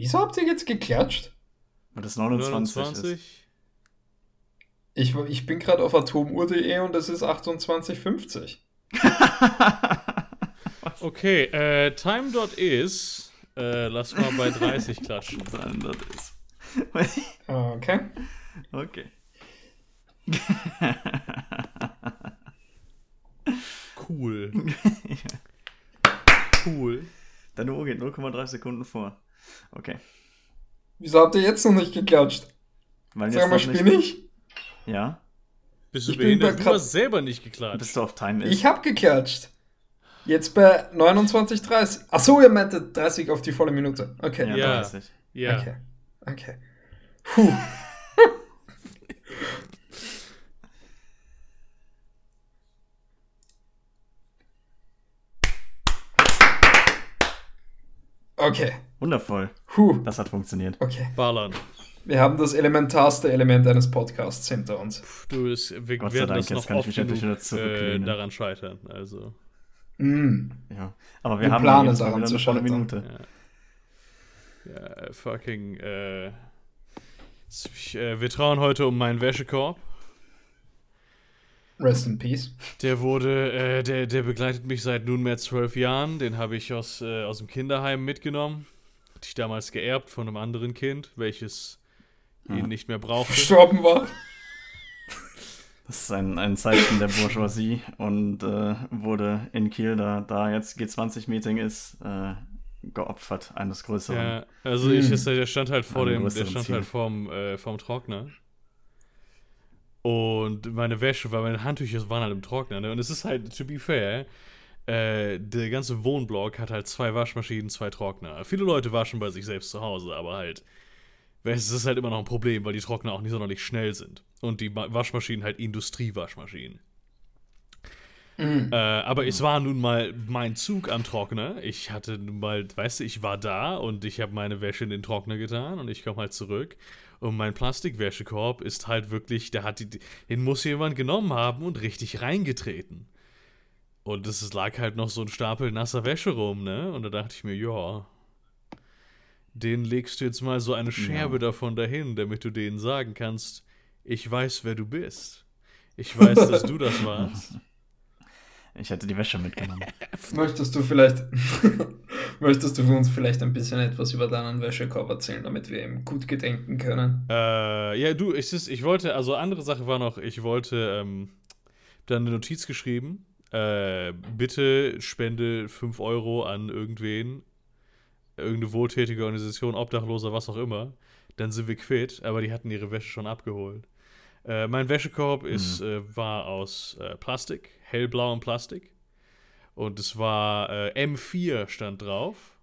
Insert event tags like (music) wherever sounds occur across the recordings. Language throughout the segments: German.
Wieso habt ihr jetzt geklatscht? Weil das 29, 29. ist. Ich, ich bin gerade auf atomuhr.de und es ist 28,50. (laughs) Okay, äh, time.is. Äh, lass mal bei 30 (laughs) klatschen. Ist. (laughs) Okay. Okay. Cool. Cool. Deine Uhr geht 0,3 Sekunden vor. Okay. Wieso habt ihr jetzt noch nicht geklatscht? Weil Sag mal, noch nicht- ich? Ja. Bist du Ich bin behindert? bei Du hast selber nicht geklatscht. Bis du auf Time ist. Ich hab geklatscht. Jetzt bei 29,30. Achso, ihr meintet 30 auf die volle Minute. Okay. ja, Ja. 30. Ja. Okay. Okay. Puh. Okay. Wundervoll. Puh. Das hat funktioniert. Okay. Ballern. Wir haben das elementarste Element eines Podcasts hinter uns. Du, es, wir Gott werden Dank, das jetzt noch kann ich oft mich endlich genug wieder äh, daran scheitern. Also, Mm. Ja. Aber wir, Wir haben planen jetzt mal daran zu scheitern. Minute. ja. Ja, fucking, äh, ich, äh, wir trauen heute um meinen Wäschekorb. Rest in peace. Der wurde, äh, der, der begleitet mich seit nunmehr zwölf Jahren. Den habe ich aus, äh, aus dem Kinderheim mitgenommen. Hatte ich damals geerbt von einem anderen Kind, welches ihn Hm. nicht mehr brauchte. Gestorben war. Das ist ein, ein Zeichen der Bourgeoisie und äh, wurde in Kiel, da, da jetzt G20-Meeting ist, äh, geopfert eines größeren. Ja, also Hm. ich, ist, der stand halt vor dem, der stand Ziel. halt vorm, äh, vorm Trockner. Und meine Wäsche, weil meine Handtücher waren halt im Trockner, ne? Und es ist halt, to be fair, äh, der ganze Wohnblock hat halt zwei Waschmaschinen, zwei Trockner. Viele Leute waschen bei sich selbst zu Hause, aber halt, es ist halt immer noch ein Problem, weil die Trockner auch nicht sonderlich schnell sind. Und die Ma- Waschmaschinen halt Industriewaschmaschinen. Mm. Äh, aber es war nun mal mein Zug am Trockner. Ich hatte nun mal, weißt du, ich war da und ich habe meine Wäsche in den Trockner getan und ich komme halt zurück. Und mein Plastikwäschekorb ist halt wirklich, der hat die, den muss jemand genommen haben und richtig reingetreten. Und es lag halt noch so ein Stapel nasser Wäsche rum, ne? Und da dachte ich mir, ja, den legst du jetzt mal so eine Scherbe davon dahin, damit du denen sagen kannst, ich weiß, wer du bist. Ich weiß, dass du das warst. (laughs) Ich hätte die Wäsche mitgenommen. (laughs) Möchtest du vielleicht, (laughs) möchtest du für uns vielleicht ein bisschen etwas über deinen Wäschekorb erzählen, damit wir ihm gut gedenken können? Äh, ja, du, ich, ich wollte, also andere Sache war noch, ich wollte ähm, dann eine Notiz geschrieben. Äh, bitte spende 5 Euro an irgendwen, irgendeine wohltätige Organisation, Obdachloser, was auch immer. Dann sind wir quitt, aber die hatten ihre Wäsche schon abgeholt. Äh, mein Wäschekorb ist, äh, war aus äh, Plastik, hellblauem Plastik. Und es war äh, M4 stand drauf.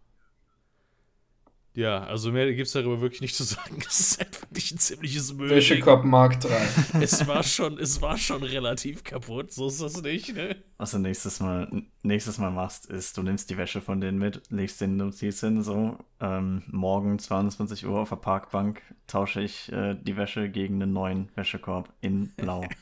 Ja, also mehr gibt es darüber wirklich nicht zu sagen. (laughs) Es ist halt wirklich ein ziemliches Müll. Wäschekorb Mark 3. Es war schon, es war schon relativ kaputt, so ist das nicht, ne? Was du nächstes Mal, nächstes Mal machst, ist, du nimmst die Wäsche von denen mit, legst den Notiz hin, so, ähm, morgen 22 Uhr auf der Parkbank tausche ich äh, die Wäsche gegen einen neuen Wäschekorb in Blau. (laughs)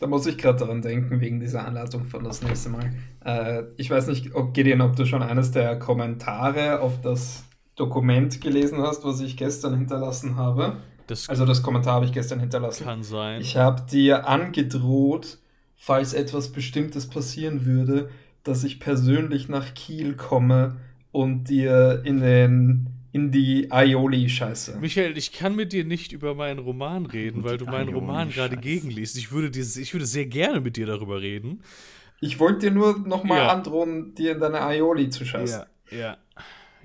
Da muss ich gerade daran denken, wegen dieser Anleitung von das nächste Mal. Äh, ich weiß nicht, ob Gideon, ob du schon eines der Kommentare auf das Dokument gelesen hast, was ich gestern hinterlassen habe. Das Also das Kommentar habe ich gestern hinterlassen. kann sein. Ich habe dir angedroht, falls etwas Bestimmtes passieren würde, dass ich persönlich nach Kiel komme und dir in den in die Aioli scheiße. Michael, ich kann mit dir nicht über meinen Roman reden, weil du meinen Roman gerade gegenliest. Ich würde, dir, ich würde sehr gerne mit dir darüber reden. Ich wollte dir nur nochmal Ja. androhen, dir in deine Aioli zu scheißen. ja.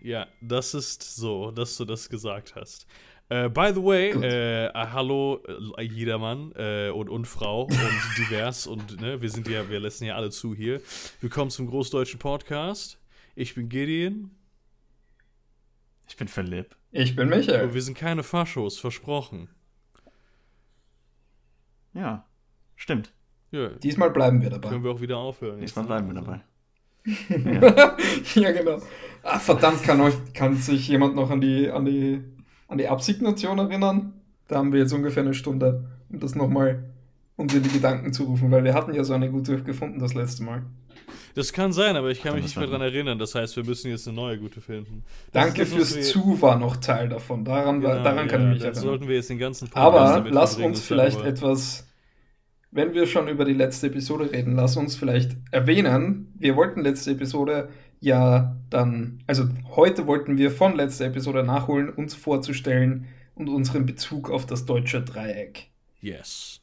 Ja, das ist so, dass du das gesagt hast. Äh, by the way, äh, äh, hallo äh, jedermann äh, und, und Frau und (laughs) divers und ne, wir sind ja, wir lassen ja alle zu hier. Willkommen zum Großdeutschen Podcast. Ich bin Gideon Ich bin Philipp. Ich bin und Michael. wir sind keine Faschos, versprochen. Ja, stimmt. Ja, Diesmal bleiben wir dabei. können wir auch wieder aufhören. Diesmal bleiben wir dabei. (laughs) ja, genau. Ah, verdammt, kann, euch, kann sich jemand noch an die, an, die, an die Absignation erinnern? Da haben wir jetzt ungefähr eine Stunde, um das nochmal uns in die Gedanken zu rufen, weil wir hatten ja so eine gute gefunden das letzte Mal. Das kann sein, aber ich kann Kann mich nicht mehr dran erinnern. Das heißt, wir müssen jetzt eine neue gute finden. Das Danke fürs wir- Zu war noch Teil davon. Daran, war- Genau, daran kann ja, ich mich erinnern. sollten wir jetzt den ganzen Podcast Aber damit lass uns vielleicht darüber- etwas, wenn wir schon über die letzte Episode reden, lass uns vielleicht erwähnen, wir wollten letzte Episode ja dann, also heute wollten wir von letzter Episode nachholen, uns vorzustellen und unseren Bezug auf das deutsche Dreieck. Yes.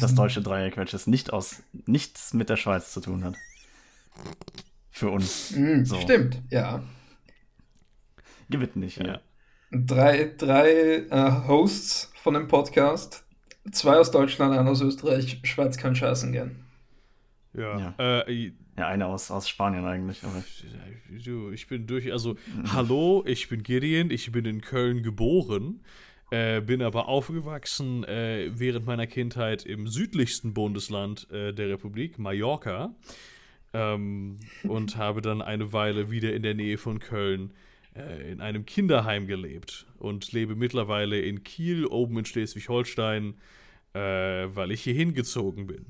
Das deutsche Dreieck, welches nicht aus, nichts mit der Schweiz zu tun hat. Für uns. Mhm, So. Stimmt, ja. Gewinnt nicht. Ja. Ja. Drei, drei äh, Hosts von dem Podcast, zwei aus Deutschland, einer aus Österreich, Schweiz kann scheißen gern. Ja. Äh, ja, eine aus, aus Spanien eigentlich. Aber ich bin durch, also, hallo, ich bin Gideon, ich bin in Köln geboren, äh, bin aber aufgewachsen äh, während meiner Kindheit im südlichsten Bundesland äh, der Republik, Mallorca, ähm, und (laughs) habe dann eine Weile wieder in der Nähe von Köln äh, in einem Kinderheim gelebt und lebe mittlerweile in Kiel, oben in Schleswig-Holstein, äh, weil ich hier hingezogen bin.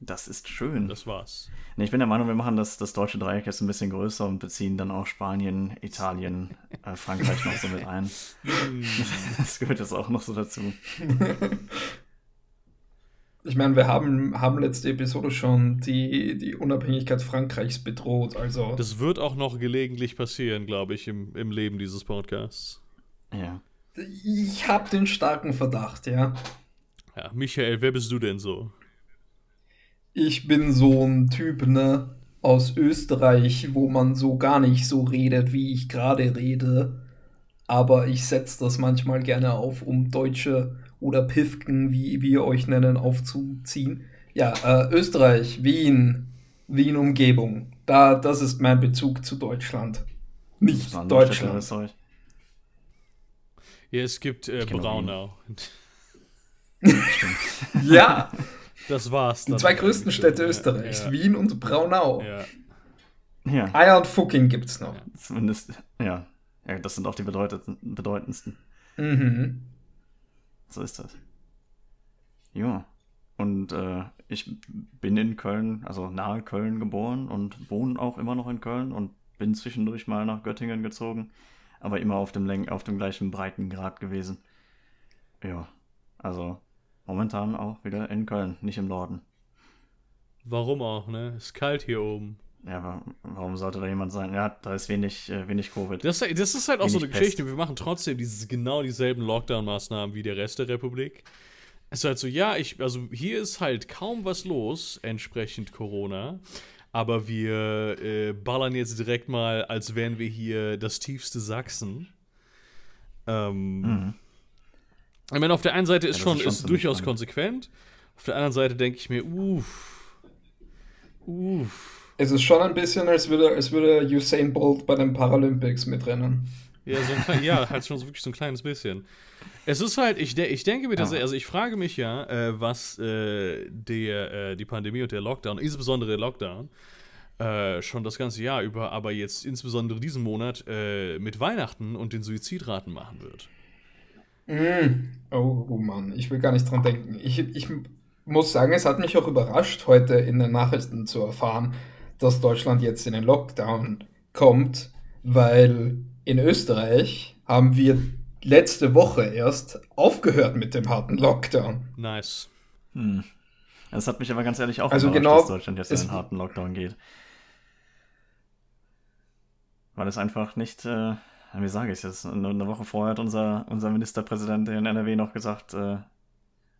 Das ist schön. Das war's. Nee, ich bin der Meinung, wir machen das, das deutsche Dreieck jetzt ein bisschen größer und beziehen dann auch Spanien, Italien, äh, Frankreich noch so mit ein. (laughs) Das gehört jetzt auch noch so dazu. Ich meine, wir haben, haben letzte Episode schon die, die Unabhängigkeit Frankreichs bedroht, also Das wird auch noch gelegentlich passieren, glaube ich, im, im Leben dieses Podcasts. Ja. ich habe den starken Verdacht, ja. Ja, Michael, wer bist du denn so? Ich bin so ein Typ, ne, aus Österreich, wo man so gar nicht so redet, wie ich gerade rede. Aber ich setze das manchmal gerne auf, um Deutsche oder Pifken, wie wir euch nennen, aufzuziehen. Ja, äh, Österreich, Wien, Wien-Umgebung. Da, das ist mein Bezug zu Deutschland. Nicht Deutschland. Ja, es gibt äh, Braunau. (laughs) Ja, Das war's. die zwei größten. Städte Ja, Österreichs, Ja, Wien und Braunau. ja. Ja, Eier und Fucking gibt's noch. zumindest, ja. Ja, das sind auch die bedeutendsten. Mhm. So ist das. Ja. Und äh, ich bin in Köln, also nahe Köln geboren und wohne auch immer noch in Köln und bin zwischendurch mal nach Göttingen gezogen, aber immer auf dem, Läng auf dem gleichen Breitengrad gewesen. Ja, also momentan auch wieder in Köln, nicht im Norden. Warum auch, ne? Ist kalt hier oben. Ja, warum sollte da jemand sein? Ja, da ist wenig, äh, wenig Covid. Das, das ist halt auch so eine Wenig Geschichte. Pest. Wir machen trotzdem dieses, genau dieselben Lockdown-Maßnahmen wie der Rest der Republik. Es ist halt so, ja, ich, also hier ist halt kaum was los, entsprechend Corona. Aber wir äh, ballern jetzt direkt mal, als wären wir hier das tiefste Sachsen. Ähm, Mhm. Ich meine, auf der einen Seite ist Ja, schon, ist schon ist durchaus spannend. konsequent. Auf der anderen Seite denke ich mir, uff. Uff. Es ist schon ein bisschen, als würde, als würde Usain Bolt bei den Paralympics mitrennen. Ja, so ein klein, ja, (laughs) halt schon so wirklich so ein kleines bisschen. Es ist halt, ich, de ich denke mir, dass, also ich frage mich ja, äh, was äh, der, äh, die Pandemie und der Lockdown, insbesondere der Lockdown, äh, schon das ganze Jahr über, aber jetzt insbesondere diesen Monat äh, mit Weihnachten und den Suizidraten machen wird. Mm. Oh, oh Mann, ich will gar nicht dran denken. Ich, ich muss sagen, es hat mich auch überrascht, heute in den Nachrichten zu erfahren, dass Deutschland jetzt in den Lockdown kommt, weil in Österreich haben wir letzte Woche erst aufgehört mit dem harten Lockdown. Nice. Hm. Das hat mich aber ganz ehrlich auch Also überrascht, genau, dass Deutschland jetzt in einen harten Lockdown geht. Weil es einfach nicht, äh, wie sage ich eine eine Woche vorher hat unser, unser Ministerpräsident in NRW noch gesagt, äh,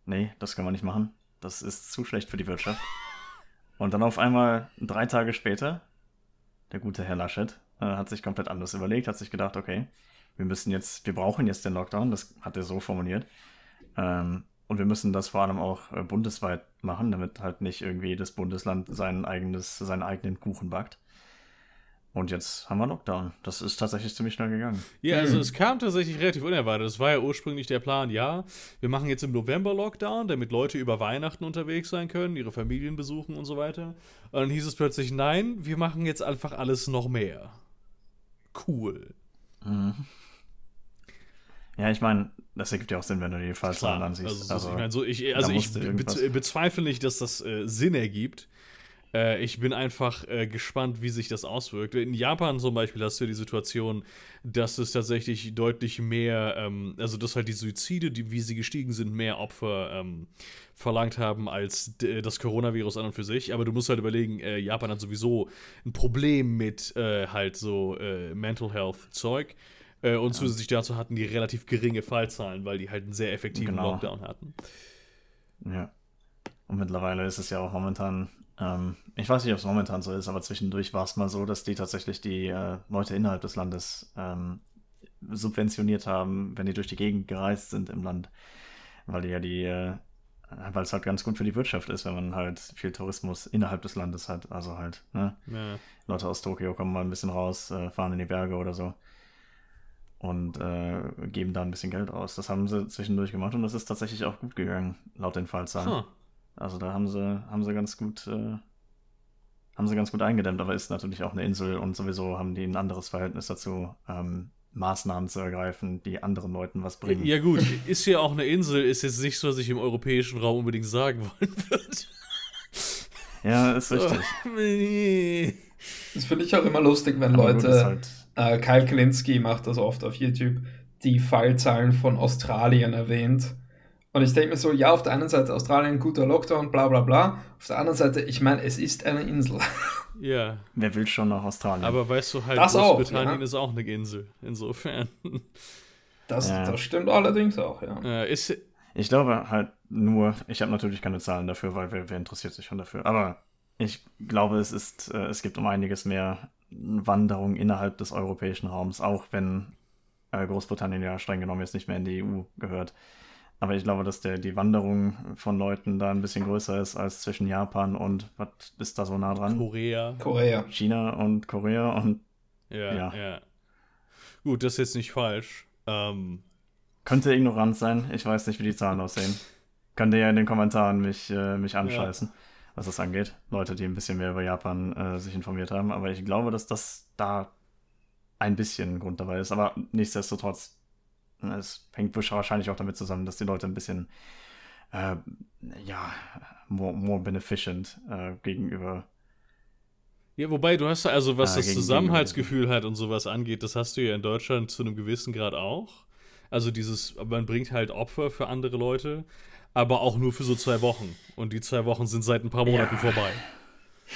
nee, das können wir nicht machen. Das ist zu schlecht für die Wirtschaft. Und dann auf einmal, drei Tage später, der gute Herr Laschet äh, hat sich komplett anders überlegt, hat sich gedacht, okay, wir müssen jetzt, wir brauchen jetzt den Lockdown, das hat er so formuliert. Ähm, und wir müssen das vor allem auch äh, bundesweit machen, damit halt nicht irgendwie das Bundesland sein eigenes, seinen eigenen Kuchen backt. Und jetzt haben wir Lockdown. Das ist tatsächlich ziemlich schnell gegangen. Ja, also Hm. es kam tatsächlich relativ unerwartet. Das war ja ursprünglich der Plan, ja, wir machen jetzt im November Lockdown, damit Leute über Weihnachten unterwegs sein können, ihre Familien besuchen und so weiter. Und dann hieß es plötzlich, nein, wir machen jetzt einfach alles noch mehr. Cool. Mhm. Ja, ich meine, das ergibt ja auch Sinn, wenn du die Fallzahlen ansiehst. Also, also, ich, mein, so, ich, also ich be bezweifle nicht, dass das äh, Sinn ergibt. Äh, ich bin einfach äh, gespannt, wie sich das auswirkt. In Japan zum Beispiel hast du die Situation, dass es tatsächlich deutlich mehr, ähm, also dass halt die Suizide, die, wie sie gestiegen sind, mehr Opfer ähm, verlangt haben als das Coronavirus an und für sich. Aber du musst halt überlegen, äh, Japan hat sowieso ein Problem mit äh, halt so äh, Mental Health Zeug. Äh, und ja. zusätzlich dazu hatten die relativ geringe Fallzahlen, weil die halt einen sehr effektiven genau. Lockdown hatten. Ja. Und mittlerweile ist es ja auch momentan ähm, ich weiß nicht, ob es momentan so ist, aber zwischendurch war es mal so, dass die tatsächlich die äh, Leute innerhalb des Landes ähm, subventioniert haben, wenn die durch die Gegend gereist sind im Land. Weil die ja die, äh, weil es halt ganz gut für die Wirtschaft ist, wenn man halt viel Tourismus innerhalb des Landes hat. Also halt, ne? Ja. Leute aus Tokio kommen mal ein bisschen raus, äh, fahren in die Berge oder so und äh, geben da ein bisschen Geld aus. Das haben sie zwischendurch gemacht und das ist tatsächlich auch gut gegangen, laut den Fallzahlen. Huh. Also da haben sie, haben sie ganz gut, äh, haben sie ganz gut eingedämmt, aber ist natürlich auch eine Insel und sowieso haben die ein anderes Verhältnis dazu, ähm, Maßnahmen zu ergreifen, die anderen Leuten was bringen. Ja gut, ist ja auch eine Insel, ist jetzt nicht so, was ich im europäischen Raum unbedingt sagen wollen würde. Ja, ist richtig. (laughs) Das finde ich auch immer lustig, wenn aber Leute, halt äh, Kyle Kalinski macht das oft auf YouTube, die Fallzahlen von Australien erwähnt und ich denke mir so, ja, auf der einen Seite Australien, guter Lockdown, bla bla bla. Auf der anderen Seite, ich meine, es ist eine Insel. (laughs) Ja. Wer will schon nach Australien? Aber weißt du halt, das Großbritannien ja. ist auch eine Insel, insofern. (laughs) Das, ja. das stimmt allerdings auch, ja. ja ist, ich glaube halt nur, ich habe natürlich keine Zahlen dafür, weil wer, wer, interessiert sich schon dafür. Aber ich glaube, es ist, äh, es gibt um einiges mehr Wanderung innerhalb des europäischen Raums, auch wenn äh, Großbritannien ja streng genommen jetzt nicht mehr in die EU gehört. Aber ich glaube, dass der, die Wanderung von Leuten da ein bisschen größer ist als zwischen Japan und was ist da so nah dran? Korea. Korea. China und Korea und. Ja, ja. ja. Gut, das ist jetzt nicht falsch. Ähm, Könnte ignorant sein. Ich weiß nicht, wie die Zahlen aussehen. Könnt ihr ja in den Kommentaren mich, äh, mich anscheißen, ja. was das angeht. Leute, die ein bisschen mehr über Japan äh, sich informiert haben. Aber ich glaube, dass das da ein bisschen Grund dabei ist. Aber nichtsdestotrotz es hängt wahrscheinlich auch damit zusammen, dass die Leute ein bisschen, äh, ja, more, more beneficent äh, gegenüber. Ja, wobei du hast also, was äh, das Zusammenhaltsgefühl hat und sowas angeht, das hast du ja in Deutschland zu einem gewissen Grad auch. Also dieses, man bringt halt Opfer für andere Leute, aber auch nur für so zwei Wochen. Und die zwei Wochen sind seit ein paar Monaten ja. vorbei.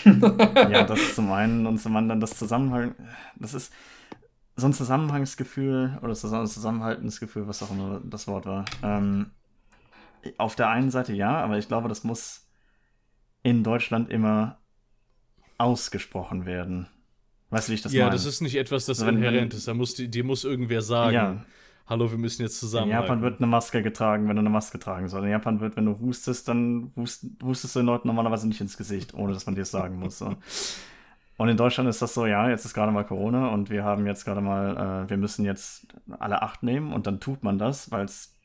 (laughs) ja, das zum einen und zum anderen das Zusammenhalt, das ist, so ein Zusammenhangsgefühl oder so ein Zusammenhaltensgefühl, was auch immer das Wort war. Ähm, auf der einen Seite ja, aber ich glaube, das muss in Deutschland immer ausgesprochen werden. Weißt du, wie ich das ja, meine? Ja, das ist nicht etwas, das wenn, inhärent ist. Da muss, dir muss irgendwer sagen, ja. hallo, wir müssen jetzt zusammen. In Japan wird eine Maske getragen, wenn du eine Maske tragen sollst. In Japan wird, wenn du hustest, dann hust, hustest du den Leuten normalerweise nicht ins Gesicht, ohne dass man dir es sagen muss. So. Und in Deutschland ist das so, ja, jetzt ist gerade mal Corona und wir haben jetzt gerade mal, äh, wir müssen jetzt alle acht nehmen und dann tut man das, weil es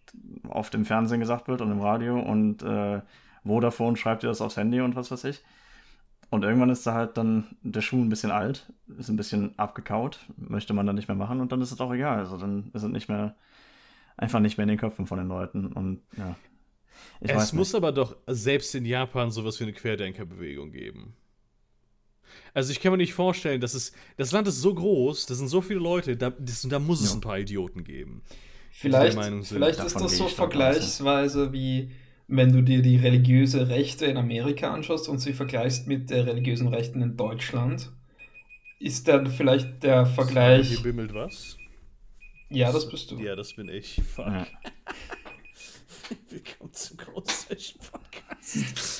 oft im Fernsehen gesagt wird und im Radio und äh, Vodafone schreibt dir das aufs Handy und was weiß ich. Und irgendwann ist da halt dann der Schuh ein bisschen alt, ist ein bisschen abgekaut, möchte man dann nicht mehr machen und dann ist es auch egal. Also dann ist es nicht mehr, einfach nicht mehr in den Köpfen von den Leuten und ja. es muss aber doch selbst in Japan sowas wie eine Querdenkerbewegung geben. Also ich kann mir nicht vorstellen, dass es. Das Land ist so groß, das sind so viele Leute, da, das, da muss es ja. ein paar Idioten geben. Vielleicht, vielleicht ist das so vergleichsweise wie wenn du dir die religiöse Rechte in Amerika anschaust und sie vergleichst mit der religiösen Rechten in Deutschland. Ist dann vielleicht der Vergleich. Hier bimmelt was? Ja, das bist du. Ja, das bin ich. Fuck. Ja. (laughs) Willkommen zum Großflächen-Podcast.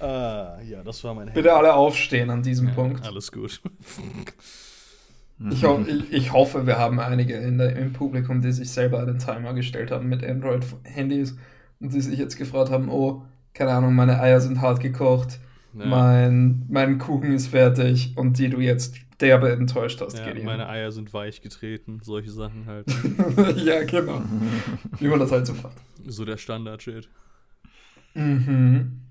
Ah, ja, das war mein Bitte alle aufstehen an diesem ja, Punkt. Alles gut. ich, ho ich, ich, hoffe, wir haben einige in der, im Publikum, die sich selber den Timer gestellt haben mit Android-Handys und die sich jetzt gefragt haben, oh, keine Ahnung, meine Eier sind hart gekocht, ja. mein, mein Kuchen ist fertig und die du jetzt derbe enttäuscht hast, ja, Meine Eier sind weich getreten, solche Sachen halt. (laughs) ja, genau. Wie man das halt so macht. So der Standard-Shit. Mhm.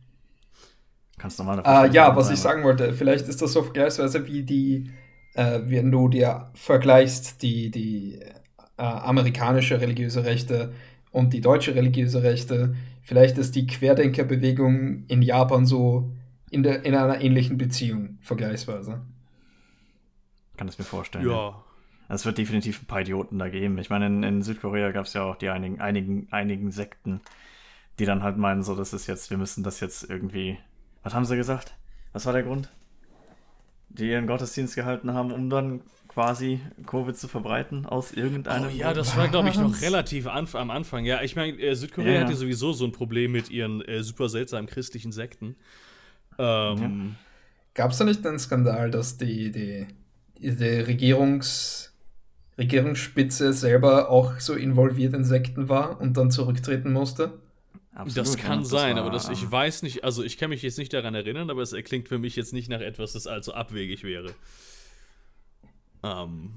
Kannst normale äh, Ja, was ich sagen wollte, vielleicht ist das so vergleichsweise wie die, äh, wenn du dir vergleichst, die, die äh, amerikanische religiöse Rechte und die deutsche religiöse Rechte. Vielleicht ist die Querdenkerbewegung in Japan so in, der, in einer ähnlichen Beziehung, vergleichsweise. Kann es mir vorstellen. Ja. Es wird definitiv ein paar Idioten da geben. Ich meine, in, in Südkorea gab es ja auch die einigen, einigen, einigen Sekten, die dann halt meinen, so, das ist jetzt, wir müssen das jetzt irgendwie. Was haben sie gesagt? Was war der Grund? Die ihren Gottesdienst gehalten haben, um dann quasi Covid zu verbreiten aus irgendeinem. Oh, ja, das war, glaube ich, noch relativ anf am Anfang. Ja, ich meine, äh, Südkorea Ja. hat ja sowieso so ein Problem mit ihren äh, super seltsamen christlichen Sekten. Ähm, Gab es da nicht einen Skandal, dass die, die, die Regierungs, Regierungsspitze selber auch so involviert in Sekten war und dann zurücktreten musste? Absolut, das kann sein, war, aber das, ich weiß nicht, also ich kann mich jetzt nicht daran erinnern, aber es klingt für mich jetzt nicht nach etwas, das allzu abwegig wäre. Ähm,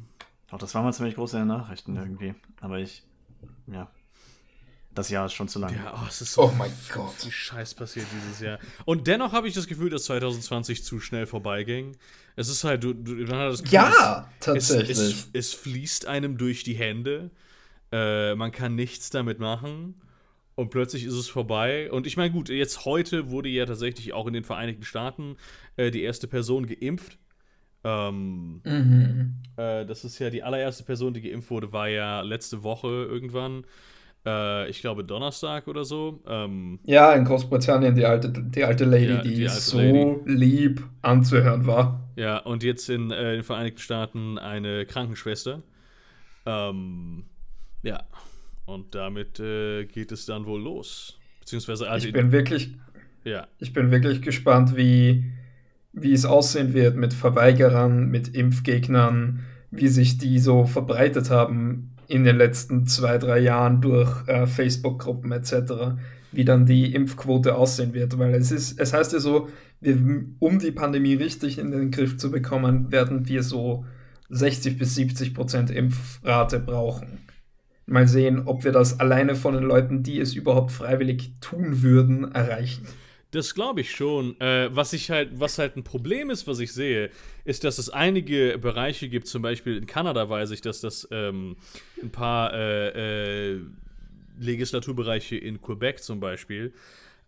Auch das war mal ziemlich groß in den Nachrichten irgendwie. Aber ich. Ja. Das Jahr ist schon zu lang. ja, oh, es ist so Oh mein Gott. viel Scheiß passiert dieses Jahr. Und dennoch habe ich das Gefühl, dass 2020 zu schnell vorbeiging. Es ist halt, du, du man hat das Gefühl, Ja, es, tatsächlich. es, es fließt einem durch die Hände. Äh, man kann nichts damit machen. Und plötzlich ist es vorbei. Und ich meine, gut, jetzt heute wurde ja tatsächlich auch in den Vereinigten Staaten äh, die erste Person geimpft. Ähm, mhm. äh, das ist ja die allererste Person, die geimpft wurde, war ja letzte Woche irgendwann. Äh, ich glaube Donnerstag oder so. Ähm, Ja, in Großbritannien die alte, die alte Lady, Ja, die, die alte so Lady. lieb anzuhören war. Ja, und jetzt in äh, den Vereinigten Staaten eine Krankenschwester. Ähm, ja, und damit äh, geht es dann wohl los. Beziehungsweise, also, Ich bin wirklich, ja, ich bin wirklich gespannt, wie, wie es aussehen wird mit Verweigerern, mit Impfgegnern, wie sich die so verbreitet haben in den letzten zwei, drei Jahren durch äh, Facebook-Gruppen etc., wie dann die Impfquote aussehen wird. Weil es ist, es heißt ja so, wir, um die Pandemie richtig in den Griff zu bekommen, werden wir so 60 bis 70 Prozent Impfrate brauchen. Mal sehen, ob wir das alleine von den Leuten, die es überhaupt freiwillig tun würden, erreichen. Das glaube ich schon. Äh, was ich halt, was halt ein Problem ist, was ich sehe, ist, dass es einige Bereiche gibt, zum Beispiel in Kanada weiß ich, dass das ähm, ein paar äh, äh, Legislaturbereiche in Quebec zum Beispiel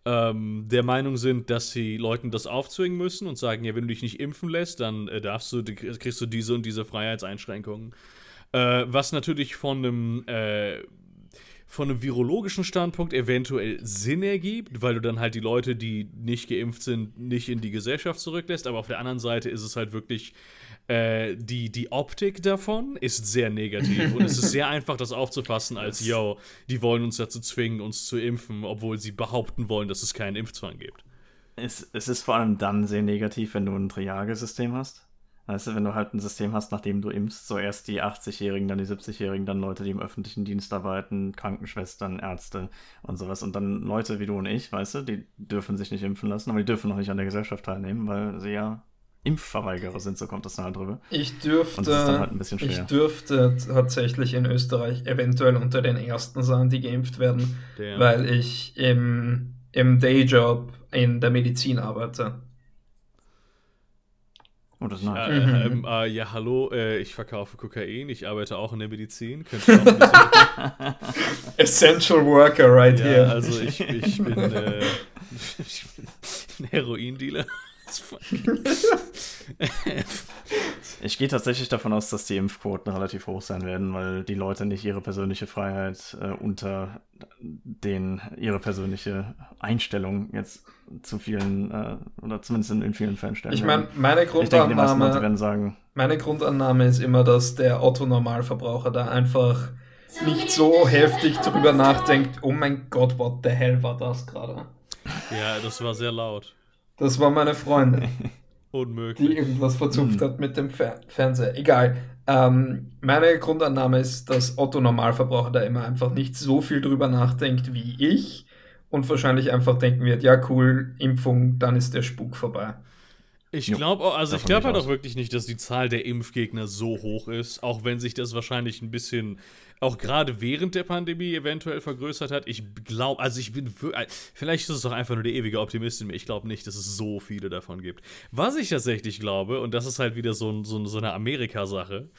ähm, der Meinung sind, dass sie Leuten das aufzwingen müssen und sagen, ja, wenn du dich nicht impfen lässt, dann äh, darfst du, kriegst du diese und diese Freiheitseinschränkungen. Äh, was natürlich von einem äh, von einem virologischen Standpunkt eventuell Sinn ergibt, weil du dann halt die Leute, die nicht geimpft sind, nicht in die Gesellschaft zurücklässt. Aber auf der anderen Seite ist es halt wirklich, äh, die, die Optik davon ist sehr negativ. und es ist sehr (laughs) einfach, das aufzufassen als, yo, die wollen uns dazu zwingen, uns zu impfen, obwohl sie behaupten wollen, dass es keinen Impfzwang gibt. Es, es ist vor allem dann sehr negativ, wenn du ein Triage-System hast. Weißt du, wenn du halt ein System hast, nachdem du impfst, so erst die 80-Jährigen, dann die 70-Jährigen, dann Leute, die im öffentlichen Dienst arbeiten, Krankenschwestern, Ärzte und sowas. Und dann Leute wie du und ich, weißt du, die dürfen sich nicht impfen lassen, aber die dürfen noch nicht an der Gesellschaft teilnehmen, weil sie ja Impfverweigerer sind, so kommt das dann halt drüber. Ich Und das ist dann dürfte, halt ein bisschen ich dürfte tatsächlich in Österreich eventuell unter den ersten sein, die geimpft werden, Der, weil ich im, im Dayjob in der Medizin arbeite. Oh, das ist nice. äh, Mhm. ähm, äh, ja, hallo, äh, ich verkaufe Kokain, ich arbeite auch in der Medizin. (laughs) Essential Worker right Ja, here. also ich, ich bin, äh, (laughs) (laughs) ich bin ein Heroindealer. Ich gehe tatsächlich davon aus, dass die Impfquoten relativ hoch sein werden, weil die Leute nicht ihre persönliche Freiheit äh, unter den ihre persönliche Einstellung jetzt zu vielen äh, oder zumindest in, in vielen Fällen stellen. Ich meine, meine ich denke, die meisten Leute Grundannahme, werden sagen, meine Grundannahme ist immer, dass der Otto-Normalverbraucher da einfach nicht so heftig drüber nachdenkt, oh mein Gott, what the hell war das gerade? Ja, das war sehr laut. Das war meine (laughs) Freundin. die Unmöglich. irgendwas verzupft Hm. hat mit dem Fer Fernseher. Egal. Ähm, meine Grundannahme ist, dass Otto Normalverbraucher da immer einfach nicht so viel drüber nachdenkt wie ich und wahrscheinlich einfach denken wird, ja cool, Impfung, dann ist der Spuk vorbei. Ich glaube auch, also ich glaube halt auch wirklich nicht, dass die Zahl der Impfgegner so hoch ist, auch wenn sich das wahrscheinlich ein bisschen, auch gerade während der Pandemie eventuell vergrößert hat. Ich glaube, also ich bin, äh, vielleicht ist es doch einfach nur der ewige Optimist in mir. Ich glaube nicht, dass es so viele davon gibt. Was ich tatsächlich glaube, und das ist halt wieder so, so, so eine Amerika-Sache,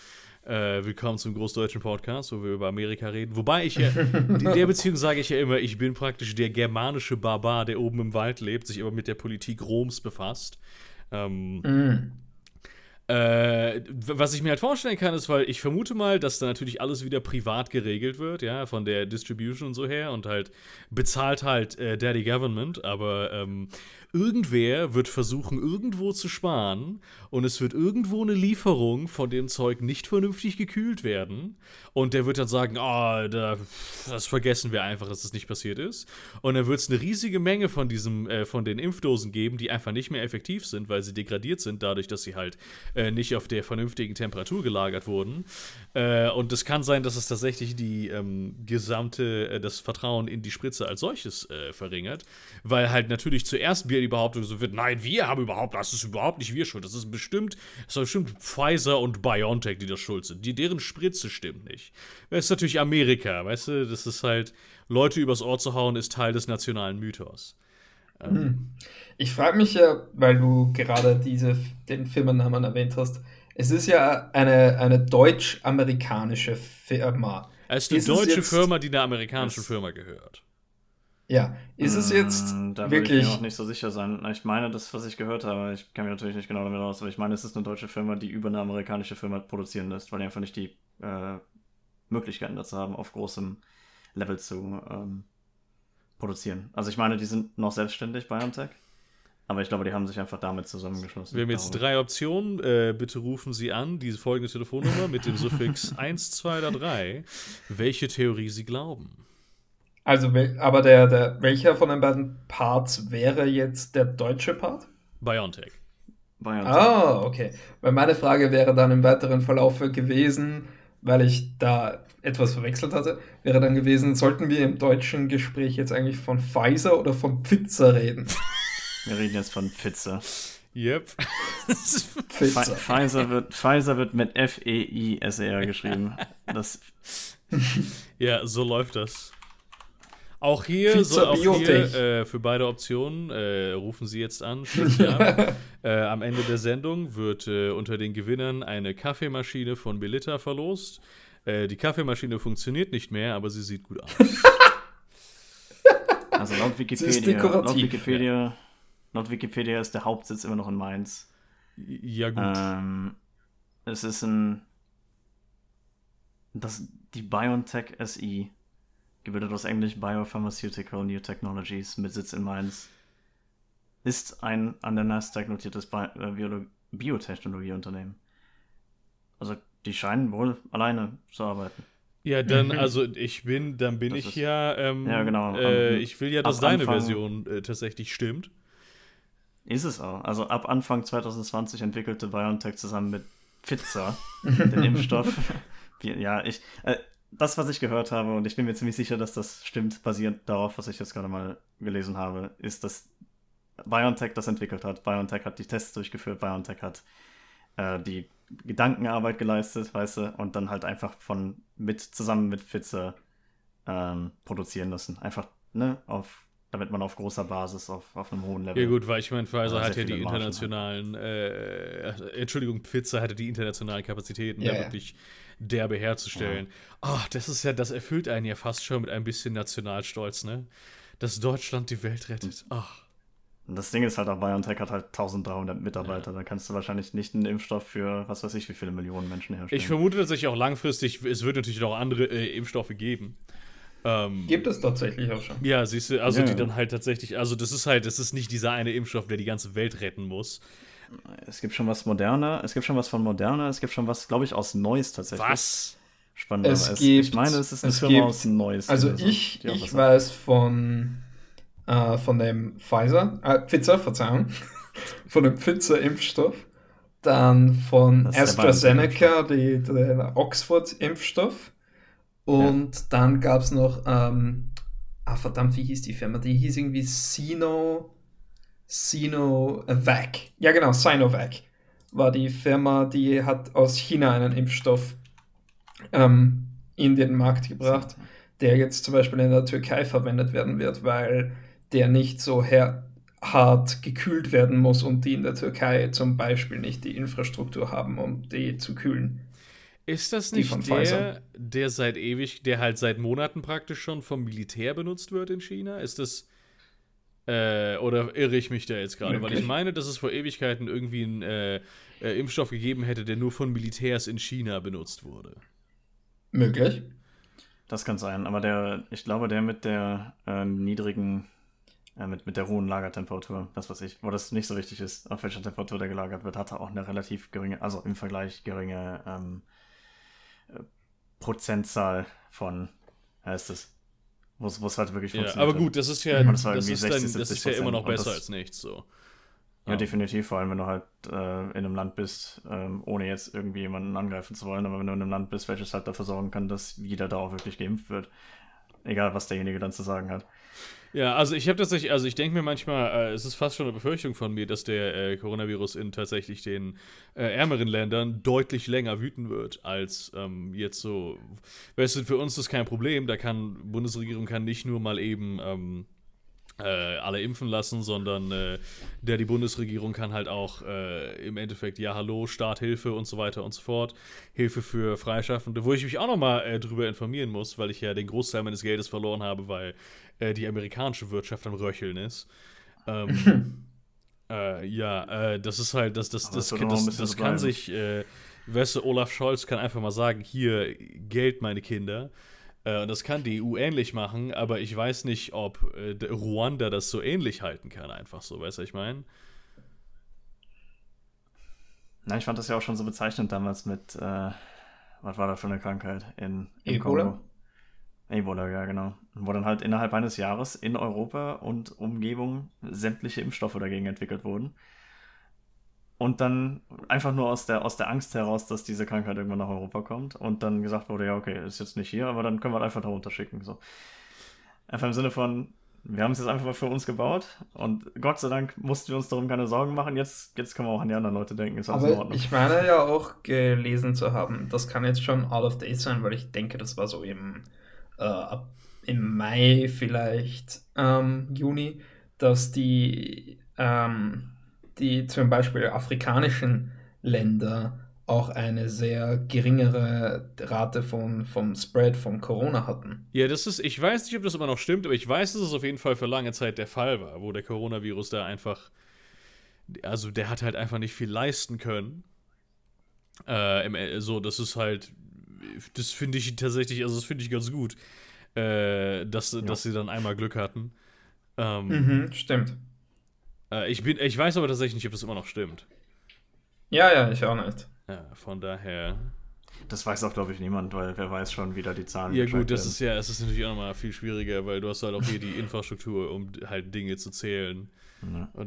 Äh, willkommen zum Großdeutschen Podcast, wo wir über Amerika reden. Wobei ich ja, (laughs) in der Beziehung sage ich ja immer, ich bin praktisch der germanische Barbar, der oben im Wald lebt, sich aber mit der Politik Roms befasst. Ähm, mm. Äh, was ich mir halt vorstellen kann, ist, weil ich vermute mal, dass da natürlich alles wieder privat geregelt wird, ja, von der Distribution und so her und halt bezahlt halt äh, Daddy Government, aber ähm, irgendwer wird versuchen, irgendwo zu sparen und es wird irgendwo eine Lieferung von dem Zeug nicht vernünftig gekühlt werden. Und der wird dann sagen, oh, da, das vergessen wir einfach, dass das nicht passiert ist. Und dann wird es eine riesige Menge von diesem, äh, von den Impfdosen geben, die einfach nicht mehr effektiv sind, weil sie degradiert sind, dadurch, dass sie halt äh, nicht auf der vernünftigen Temperatur gelagert wurden. Äh, und es kann sein, dass es tatsächlich die ähm, gesamte, äh, das Vertrauen in die Spritze als solches äh, verringert, weil halt natürlich zuerst wir die Behauptung so wird, nein, wir haben überhaupt, das ist überhaupt nicht wir schuld. Das ist bestimmt, das ist bestimmt Pfizer und BioNTech, die das schuld sind. Die, deren Spritze stimmt nicht. Das ist natürlich Amerika, weißt du, das ist halt, Leute übers Ohr zu hauen, ist Teil des nationalen Mythos. Ähm. Hm. Ich frage mich ja, weil du gerade diese, den Firmennamen erwähnt hast, es ist ja eine, eine deutsch-amerikanische Firma. Es ist eine ist deutsche Firma, die einer amerikanischen Firma gehört. Ja, ist es jetzt hm, da wirklich. Ich mir auch nicht so sicher sein. Ich meine, das, was ich gehört habe, ich kann mich natürlich nicht genau damit aus, aber ich meine, es ist eine deutsche Firma, die über eine amerikanische Firma produzieren lässt, weil die einfach nicht die äh, Möglichkeiten dazu haben, auf großem Level zu ähm, produzieren. Also ich meine, die sind noch selbstständig, BioNTech. Aber ich glaube, die haben sich einfach damit zusammengeschlossen. Wir haben jetzt drei Optionen. Äh, bitte rufen Sie an, diese folgende Telefonnummer mit dem Suffix (laughs) 1, 2 oder 3, welche Theorie Sie glauben. Also, aber der, der, welcher von den beiden Parts wäre jetzt der deutsche Part? Biontech. Biontech. Ah, okay. Weil meine Frage wäre dann im weiteren Verlauf gewesen, weil ich da etwas verwechselt hatte, wäre dann gewesen, sollten wir im deutschen Gespräch jetzt eigentlich von Pfizer oder von Pfizer reden? (laughs) Wir reden jetzt von Pfizer. Yep. Pfizer. Pfizer, wird, Pfizer wird mit F-E-I-S-E-R geschrieben. Das (laughs) ja, so läuft das. Auch hier, so, auch hier äh, für beide Optionen äh, rufen Sie jetzt an. (laughs) äh, am Ende der Sendung wird äh, unter den Gewinnern eine Kaffeemaschine von Belita verlost. Äh, die Kaffeemaschine funktioniert nicht mehr, aber sie sieht gut aus. (laughs) also laut Wikipedia, laut Wikipedia, laut Wikipedia ist der Hauptsitz immer noch in Mainz. Ja gut. Ähm, es ist ein das die BioNTech SI gebildet aus Englisch Biopharmaceutical New Technologies mit Sitz in Mainz, ist ein an der Nasdaq notiertes Bi äh, Biotechnologieunternehmen. Also die scheinen wohl alleine zu arbeiten. Ja, dann, also ich bin, dann bin das ich ist, ja, ähm, ja genau. Äh, ich will ja, dass deine Anfang, Version äh, tatsächlich stimmt. Ist es auch. Also ab Anfang 2020 entwickelte BioNTech zusammen mit Pfizer (laughs) den Impfstoff. ja, ich, äh, das, was ich gehört habe, und ich bin mir ziemlich sicher, dass das stimmt, basierend darauf, was ich jetzt gerade mal gelesen habe, ist, dass BioNTech das entwickelt hat. BioNTech hat die Tests durchgeführt, BioNTech hat äh, die Gedankenarbeit geleistet, weißt du, und dann halt einfach von mit zusammen mit Pfizer ähm, produzieren lassen. Einfach, ne, auf damit man auf großer Basis, auf, auf einem hohen Level. Ja, gut, weil ich meine, Pfizer hat ja die internationalen, äh, Entschuldigung, Pfizer hatte die internationalen Kapazitäten, ja, da wirklich derbe herzustellen. Ja. Oh, das ist ja, das erfüllt einen ja fast schon mit ein bisschen Nationalstolz, ne? Dass Deutschland die Welt rettet. Ach. Und das Ding ist halt auch, BioNTech hat halt 1300 Mitarbeiter. Ja. Da kannst du wahrscheinlich nicht einen Impfstoff für, was weiß ich, wie viele Millionen Menschen herstellen. Ich vermute tatsächlich auch langfristig, es wird natürlich noch andere äh, Impfstoffe geben. Ähm, Gibt es tatsächlich auch schon. Ja, siehst du, also ja. die dann halt tatsächlich, also das ist halt, das ist nicht dieser eine Impfstoff, der die ganze Welt retten muss. Es gibt schon was moderner, es gibt schon was von moderner, es gibt schon was, glaube ich, aus Neues tatsächlich. Was? Spannend. Es gibt, ich meine, es ist eine Firma gibt, aus Neues. Also ich, ich weiß von, äh, von dem Pfizer, äh, Pfizer, Verzeihung, (laughs) von dem Pfizer-Impfstoff, dann von AstraZeneca, die, der Oxford-Impfstoff und ja. dann gab es noch, ähm, ah verdammt, wie hieß die Firma? Die hieß irgendwie Sino, Sinovac. Ja genau, Sinovac war die Firma, die hat aus China einen Impfstoff ähm, in den Markt gebracht, der jetzt zum Beispiel in der Türkei verwendet werden wird, weil der nicht so hart gekühlt werden muss und die in der Türkei zum Beispiel nicht die Infrastruktur haben, um die zu kühlen. Ist das nicht der, der seit ewig, der halt seit Monaten praktisch schon vom Militär benutzt wird in China? Ist das. Äh, oder irre ich mich da jetzt gerade? Weil ich meine, dass es vor Ewigkeiten irgendwie einen äh, äh, Impfstoff gegeben hätte, der nur von Militärs in China benutzt wurde. Möglich. Das kann sein, aber der, ich glaube, der mit der äh, niedrigen, äh, mit, mit der hohen Lagertemperatur, das was ich, wo das nicht so wichtig ist, auf welcher Temperatur der gelagert wird, hat er auch eine relativ geringe, also im Vergleich geringe ähm, äh, Prozentzahl von, heißt es, wo es halt wirklich funktioniert. Ja, aber gut, das ist ja, das, das, ist, 60, dann, das ist ja immer noch besser als nichts, so. Ja, ja, definitiv, vor allem wenn du halt äh, in einem Land bist, ähm, ohne jetzt irgendwie jemanden angreifen zu wollen, aber wenn du in einem Land bist, welches halt dafür sorgen kann, dass jeder da auch wirklich geimpft wird. Egal, was derjenige dann zu sagen hat. Ja, also ich habe tatsächlich, also ich denke mir manchmal, äh, es ist fast schon eine Befürchtung von mir, dass der äh, Coronavirus in tatsächlich den äh, ärmeren Ländern deutlich länger wüten wird als ähm, jetzt so. Weißt du, für uns ist kein Problem, da kann Bundesregierung kann nicht nur mal eben ähm, äh, alle impfen lassen, sondern äh, der die Bundesregierung kann halt auch äh, im Endeffekt, ja, hallo, Starthilfe und so weiter und so fort, Hilfe für Freischaffende, wo ich mich auch nochmal drüber informieren muss, weil ich ja den Großteil meines Geldes verloren habe, weil äh, die amerikanische Wirtschaft am Röcheln ist. Ähm, (laughs) äh, ja, äh, das ist halt, das, das, das, das, das, das kann sich, äh, weißt du, Olaf Scholz kann einfach mal sagen, hier, Geld, meine Kinder. Äh, und das kann die EU ähnlich machen, aber ich weiß nicht, ob äh, Ruanda das so ähnlich halten kann, einfach so, weißt du, ich meine? Nein, ich fand das ja auch schon so bezeichnend damals mit, äh, was war da für eine Krankheit in, in Ebola? Kongo? Ebola, ja, genau. Wo dann halt innerhalb eines Jahres in Europa und Umgebung sämtliche Impfstoffe dagegen entwickelt wurden. Und dann einfach nur aus der, aus der Angst heraus, dass diese Krankheit irgendwann nach Europa kommt. Und dann gesagt wurde, ja, okay, ist jetzt nicht hier, aber dann können wir einfach darunter schicken. So. Einfach im Sinne von, wir haben es jetzt einfach mal für uns gebaut und Gott sei Dank mussten wir uns darum keine Sorgen machen. Jetzt, jetzt können wir auch an die anderen Leute denken. Ist alles Aber in Ordnung. ich meine ja auch gelesen zu haben, das kann jetzt schon out of date sein, weil ich denke, das war so im, äh, ab, im Mai vielleicht, ähm, Juni, dass die ähm, die zum Beispiel afrikanischen Länder auch eine sehr geringere Rate von, vom Spread von Corona hatten. Ja, das ist, ich weiß nicht, ob das immer noch stimmt, aber ich weiß, dass es auf jeden Fall für lange Zeit der Fall war, wo der Coronavirus da einfach, also der hat halt einfach nicht viel leisten können. Äh, so, das ist halt, das finde ich tatsächlich, also das finde ich ganz gut, äh, dass, ja. dass sie dann einmal Glück hatten. Ähm, mhm, stimmt. Äh, ich, bin, ich weiß aber tatsächlich nicht, ob das immer noch stimmt. Ja, ja, ich auch nicht. Ja, von daher. Das weiß auch, glaube ich, niemand, weil wer weiß schon, wie da die Zahlen Ja, gut, das werden. ist ja, es ist natürlich auch nochmal viel schwieriger, weil du hast halt auch hier die Infrastruktur, um halt Dinge zu zählen.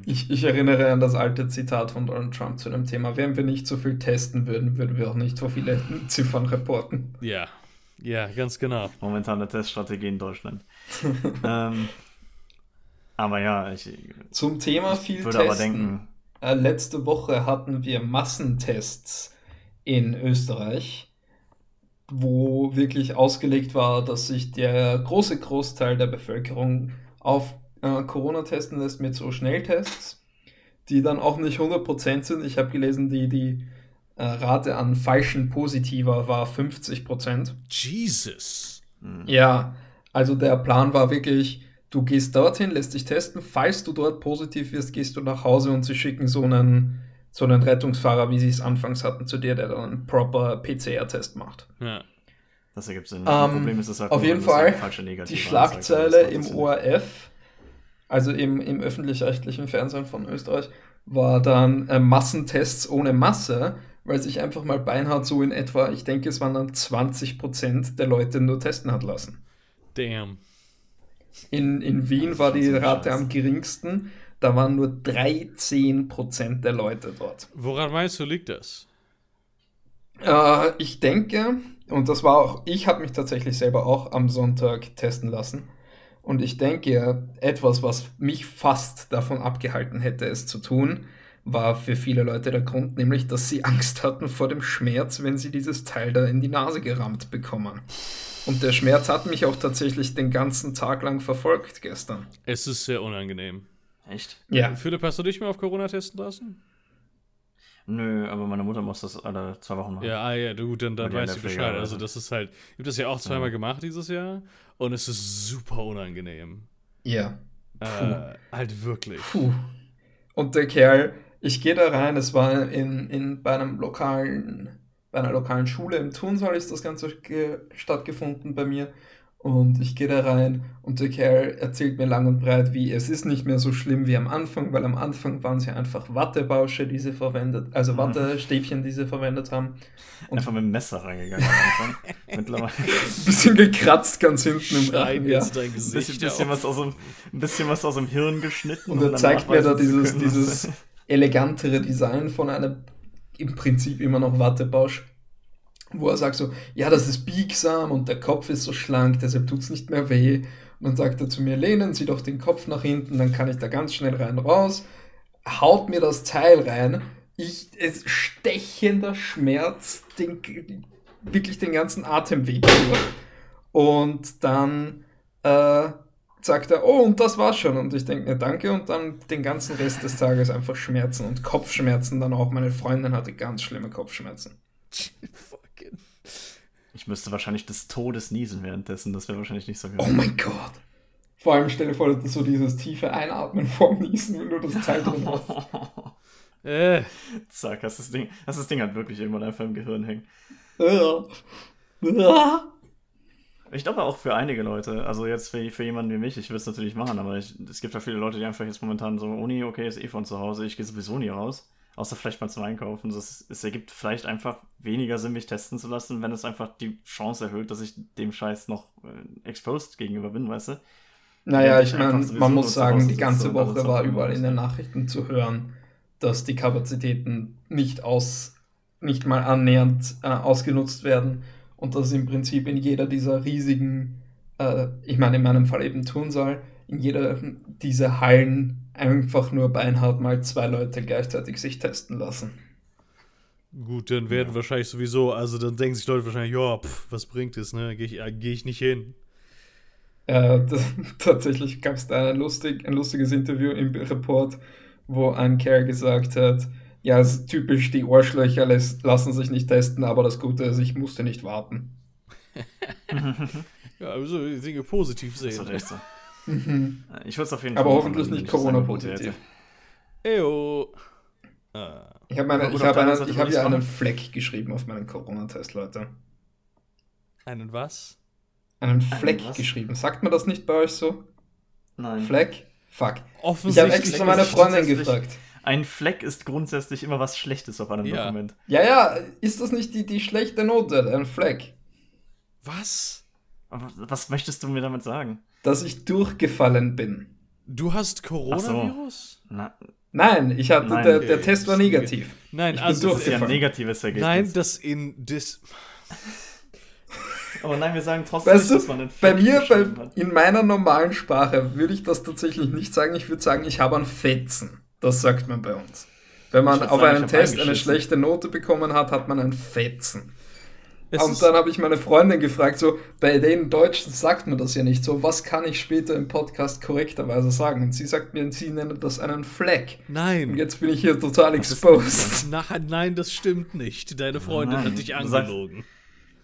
Ich, ich, erinnere an das alte Zitat von Donald Trump zu dem Thema: Wenn wir nicht so viel testen würden, würden wir auch nicht so viele (laughs) Ziffern reporten. Ja, ja, ganz genau. Momentane Teststrategie in Deutschland. (laughs) ähm, aber ja, ich. Zum Thema viel würde Testen. Aber denken, äh, letzte Woche hatten wir Massentests in Österreich, wo wirklich ausgelegt war, dass sich der große Großteil der Bevölkerung auf äh, Corona testen lässt mit so Schnelltests, die dann auch nicht 100% sind. Ich habe gelesen, die, die äh, Rate an falschen Positiver war 50%. Jesus. Ja, also der Plan war wirklich, Du gehst dorthin, lässt dich testen. Falls du dort positiv wirst, gehst du nach Hause und sie schicken so einen, so einen Rettungsfahrer, wie sie es anfangs hatten, zu dir, der dann einen proper PCR-Test macht. Ja. Das ergibt Sinn. Um, Problem ist, dass halt auf jeden Fall die Schlagzeile im ORF, also im, im öffentlich-rechtlichen Fernsehen von Österreich, war dann äh, Massentests ohne Masse, weil sich einfach mal beinhart so in etwa, ich denke, es waren dann 20% der Leute nur testen hat lassen. Damn. In, in Wien war die Rate am geringsten. Da waren nur 13% der Leute dort. Woran meinst du, liegt das? Äh, ich denke, und das war auch, ich habe mich tatsächlich selber auch am Sonntag testen lassen. Und ich denke, etwas, was mich fast davon abgehalten hätte, es zu tun, war für viele Leute der Grund, nämlich, dass sie Angst hatten vor dem Schmerz, wenn sie dieses Teil da in die Nase gerammt bekommen. Und der Schmerz hat mich auch tatsächlich den ganzen Tag lang verfolgt gestern. Es ist sehr unangenehm. Echt? Ja. Philipp, hast du dich mal auf Corona testen lassen? Nö, aber meine Mutter muss das alle zwei Wochen machen. Ja, ah, ja, gut, dann, dann weißt du Bescheid. Also, das ist halt. Ich habe das ja auch zweimal Ja. gemacht dieses Jahr und es ist super unangenehm. Ja. Äh, halt wirklich. Puh. Und der Kerl, ich gehe da rein, es war in, in, bei einem lokalen, bei einer lokalen Schule im Turnsaal ist das Ganze ge stattgefunden bei mir. Und ich gehe da rein und der Kerl erzählt mir lang und breit, wie es ist nicht mehr so schlimm wie am Anfang, weil am Anfang waren sie einfach Wattebausche, die sie verwendet, also Mhm. Wattestäbchen, die sie verwendet haben. Und Einfach mit dem Messer reingegangen am Anfang. (laughs) Mittlerweile ein bisschen gekratzt ganz hinten im Rachen, ja. ein bisschen, Gesicht bisschen, was aus dem, ein bisschen was aus dem Hirn geschnitten. Und er dann zeigt mir da dieses, dieses (laughs) elegantere Design von einem im Prinzip immer noch Wattebausch, wo er sagt so, ja, das ist biegsam und der Kopf ist so schlank, deshalb tut es nicht mehr weh. Und dann sagt er zu mir, lehnen Sie doch den Kopf nach hinten, dann kann ich da ganz schnell rein raus. Haut mir das Teil rein. Ich, es stechender Schmerz, den, wirklich den ganzen Atemweg durch. Und dann äh, sagt er, oh, und das war's schon. Und ich denke mir, danke. Und dann den ganzen Rest des Tages einfach Schmerzen und Kopfschmerzen dann auch. Meine Freundin hatte ganz schlimme Kopfschmerzen. Ich müsste wahrscheinlich des Todes niesen währenddessen. Das wäre wahrscheinlich nicht so Oh gut. mein Gott. Vor allem stell dir vor, das ist so dieses tiefe Einatmen (laughs) vorm Niesen, wenn du das Teil drin hast. (laughs) Äh, Zack, hast das Ding, hast das Ding halt wirklich irgendwann einfach im Gehirn hängen. Ich glaube auch für einige Leute, also jetzt für, für jemanden wie mich, ich würde es natürlich machen, aber ich, es gibt ja viele Leute, die einfach jetzt momentan so, Uni, okay, ist eh von zu Hause, ich gehe sowieso nie raus, außer vielleicht mal zum Einkaufen. Das, es ergibt vielleicht einfach weniger Sinn, mich testen zu lassen, wenn es einfach die Chance erhöht, dass ich dem Scheiß noch äh, exposed gegenüber bin, weißt du? Naja, Ja, ich meine, man muss sagen, die ganze Woche war überall in den Nachrichten zu hören, dass die Kapazitäten nicht aus, nicht mal annähernd äh, ausgenutzt werden und dass im Prinzip in jeder dieser riesigen, äh, ich meine in meinem Fall eben Turnsaal, in jeder dieser Hallen einfach nur beinhart mal zwei Leute gleichzeitig sich testen lassen. gut, dann werden wahrscheinlich sowieso, also dann denken sich Leute wahrscheinlich, ja, pff, was bringt es, ne? Gehe ich, äh, geh ich nicht hin. Äh, das, (laughs) tatsächlich gab es da ein, lustig, ein lustiges Interview im Report, wo ein Kerl gesagt hat, ja, es ist typisch, die Ohrschlöcher lässt, lassen sich nicht testen, aber das Gute ist, ich musste nicht warten. (laughs) Ja, also die Dinge positiv Das ist Mhm. Ich würde es auf jeden Aber Fall hoffentlich machen, wenn nicht Corona-positiv. Eyo. Ah. Ich habe Aber hab einen, ich hab ich's einen. Fleck geschrieben auf meinen Corona-Test, Leute. Einen was? Einen Fleck was? geschrieben. Sagt man das nicht bei euch so? Nein. Fleck? Fuck. Ich habe extra meine Freundin gefragt. Ein Fleck ist grundsätzlich immer was Schlechtes auf einem Ja. Dokument. Ja, ja, ist das nicht die, die schlechte Note, ein Fleck? Was? Aber was möchtest du mir damit sagen? Dass ich durchgefallen bin. Du hast Coronavirus? Na, Nein, ich hatte, Nein, der, okay. der Test war negativ. Nein, Ich bin also das ist ja ein Durchgefallen. negatives Ergebnis. nein, das in dis Aber nein, wir sagen trotzdem Weißt nicht, dass du, man einen bei mir, bei, in meiner normalen Sprache, würde ich das tatsächlich nicht sagen. Ich würde sagen, ich habe einen Fetzen. Das sagt man bei uns. Wenn man auf sagen, einen Test eine schlechte Note bekommen hat, hat man einen Fetzen. Es Und dann habe ich meine Freundin gefragt, so, bei den Deutschen sagt man das ja nicht so, was kann ich später im Podcast korrekterweise sagen? Und sie sagt mir, sie nennt das einen Fleck. Und Nein. jetzt bin ich hier total exposed. Nein, nein, das stimmt nicht. Deine Freundin Nein, hat dich angelogen.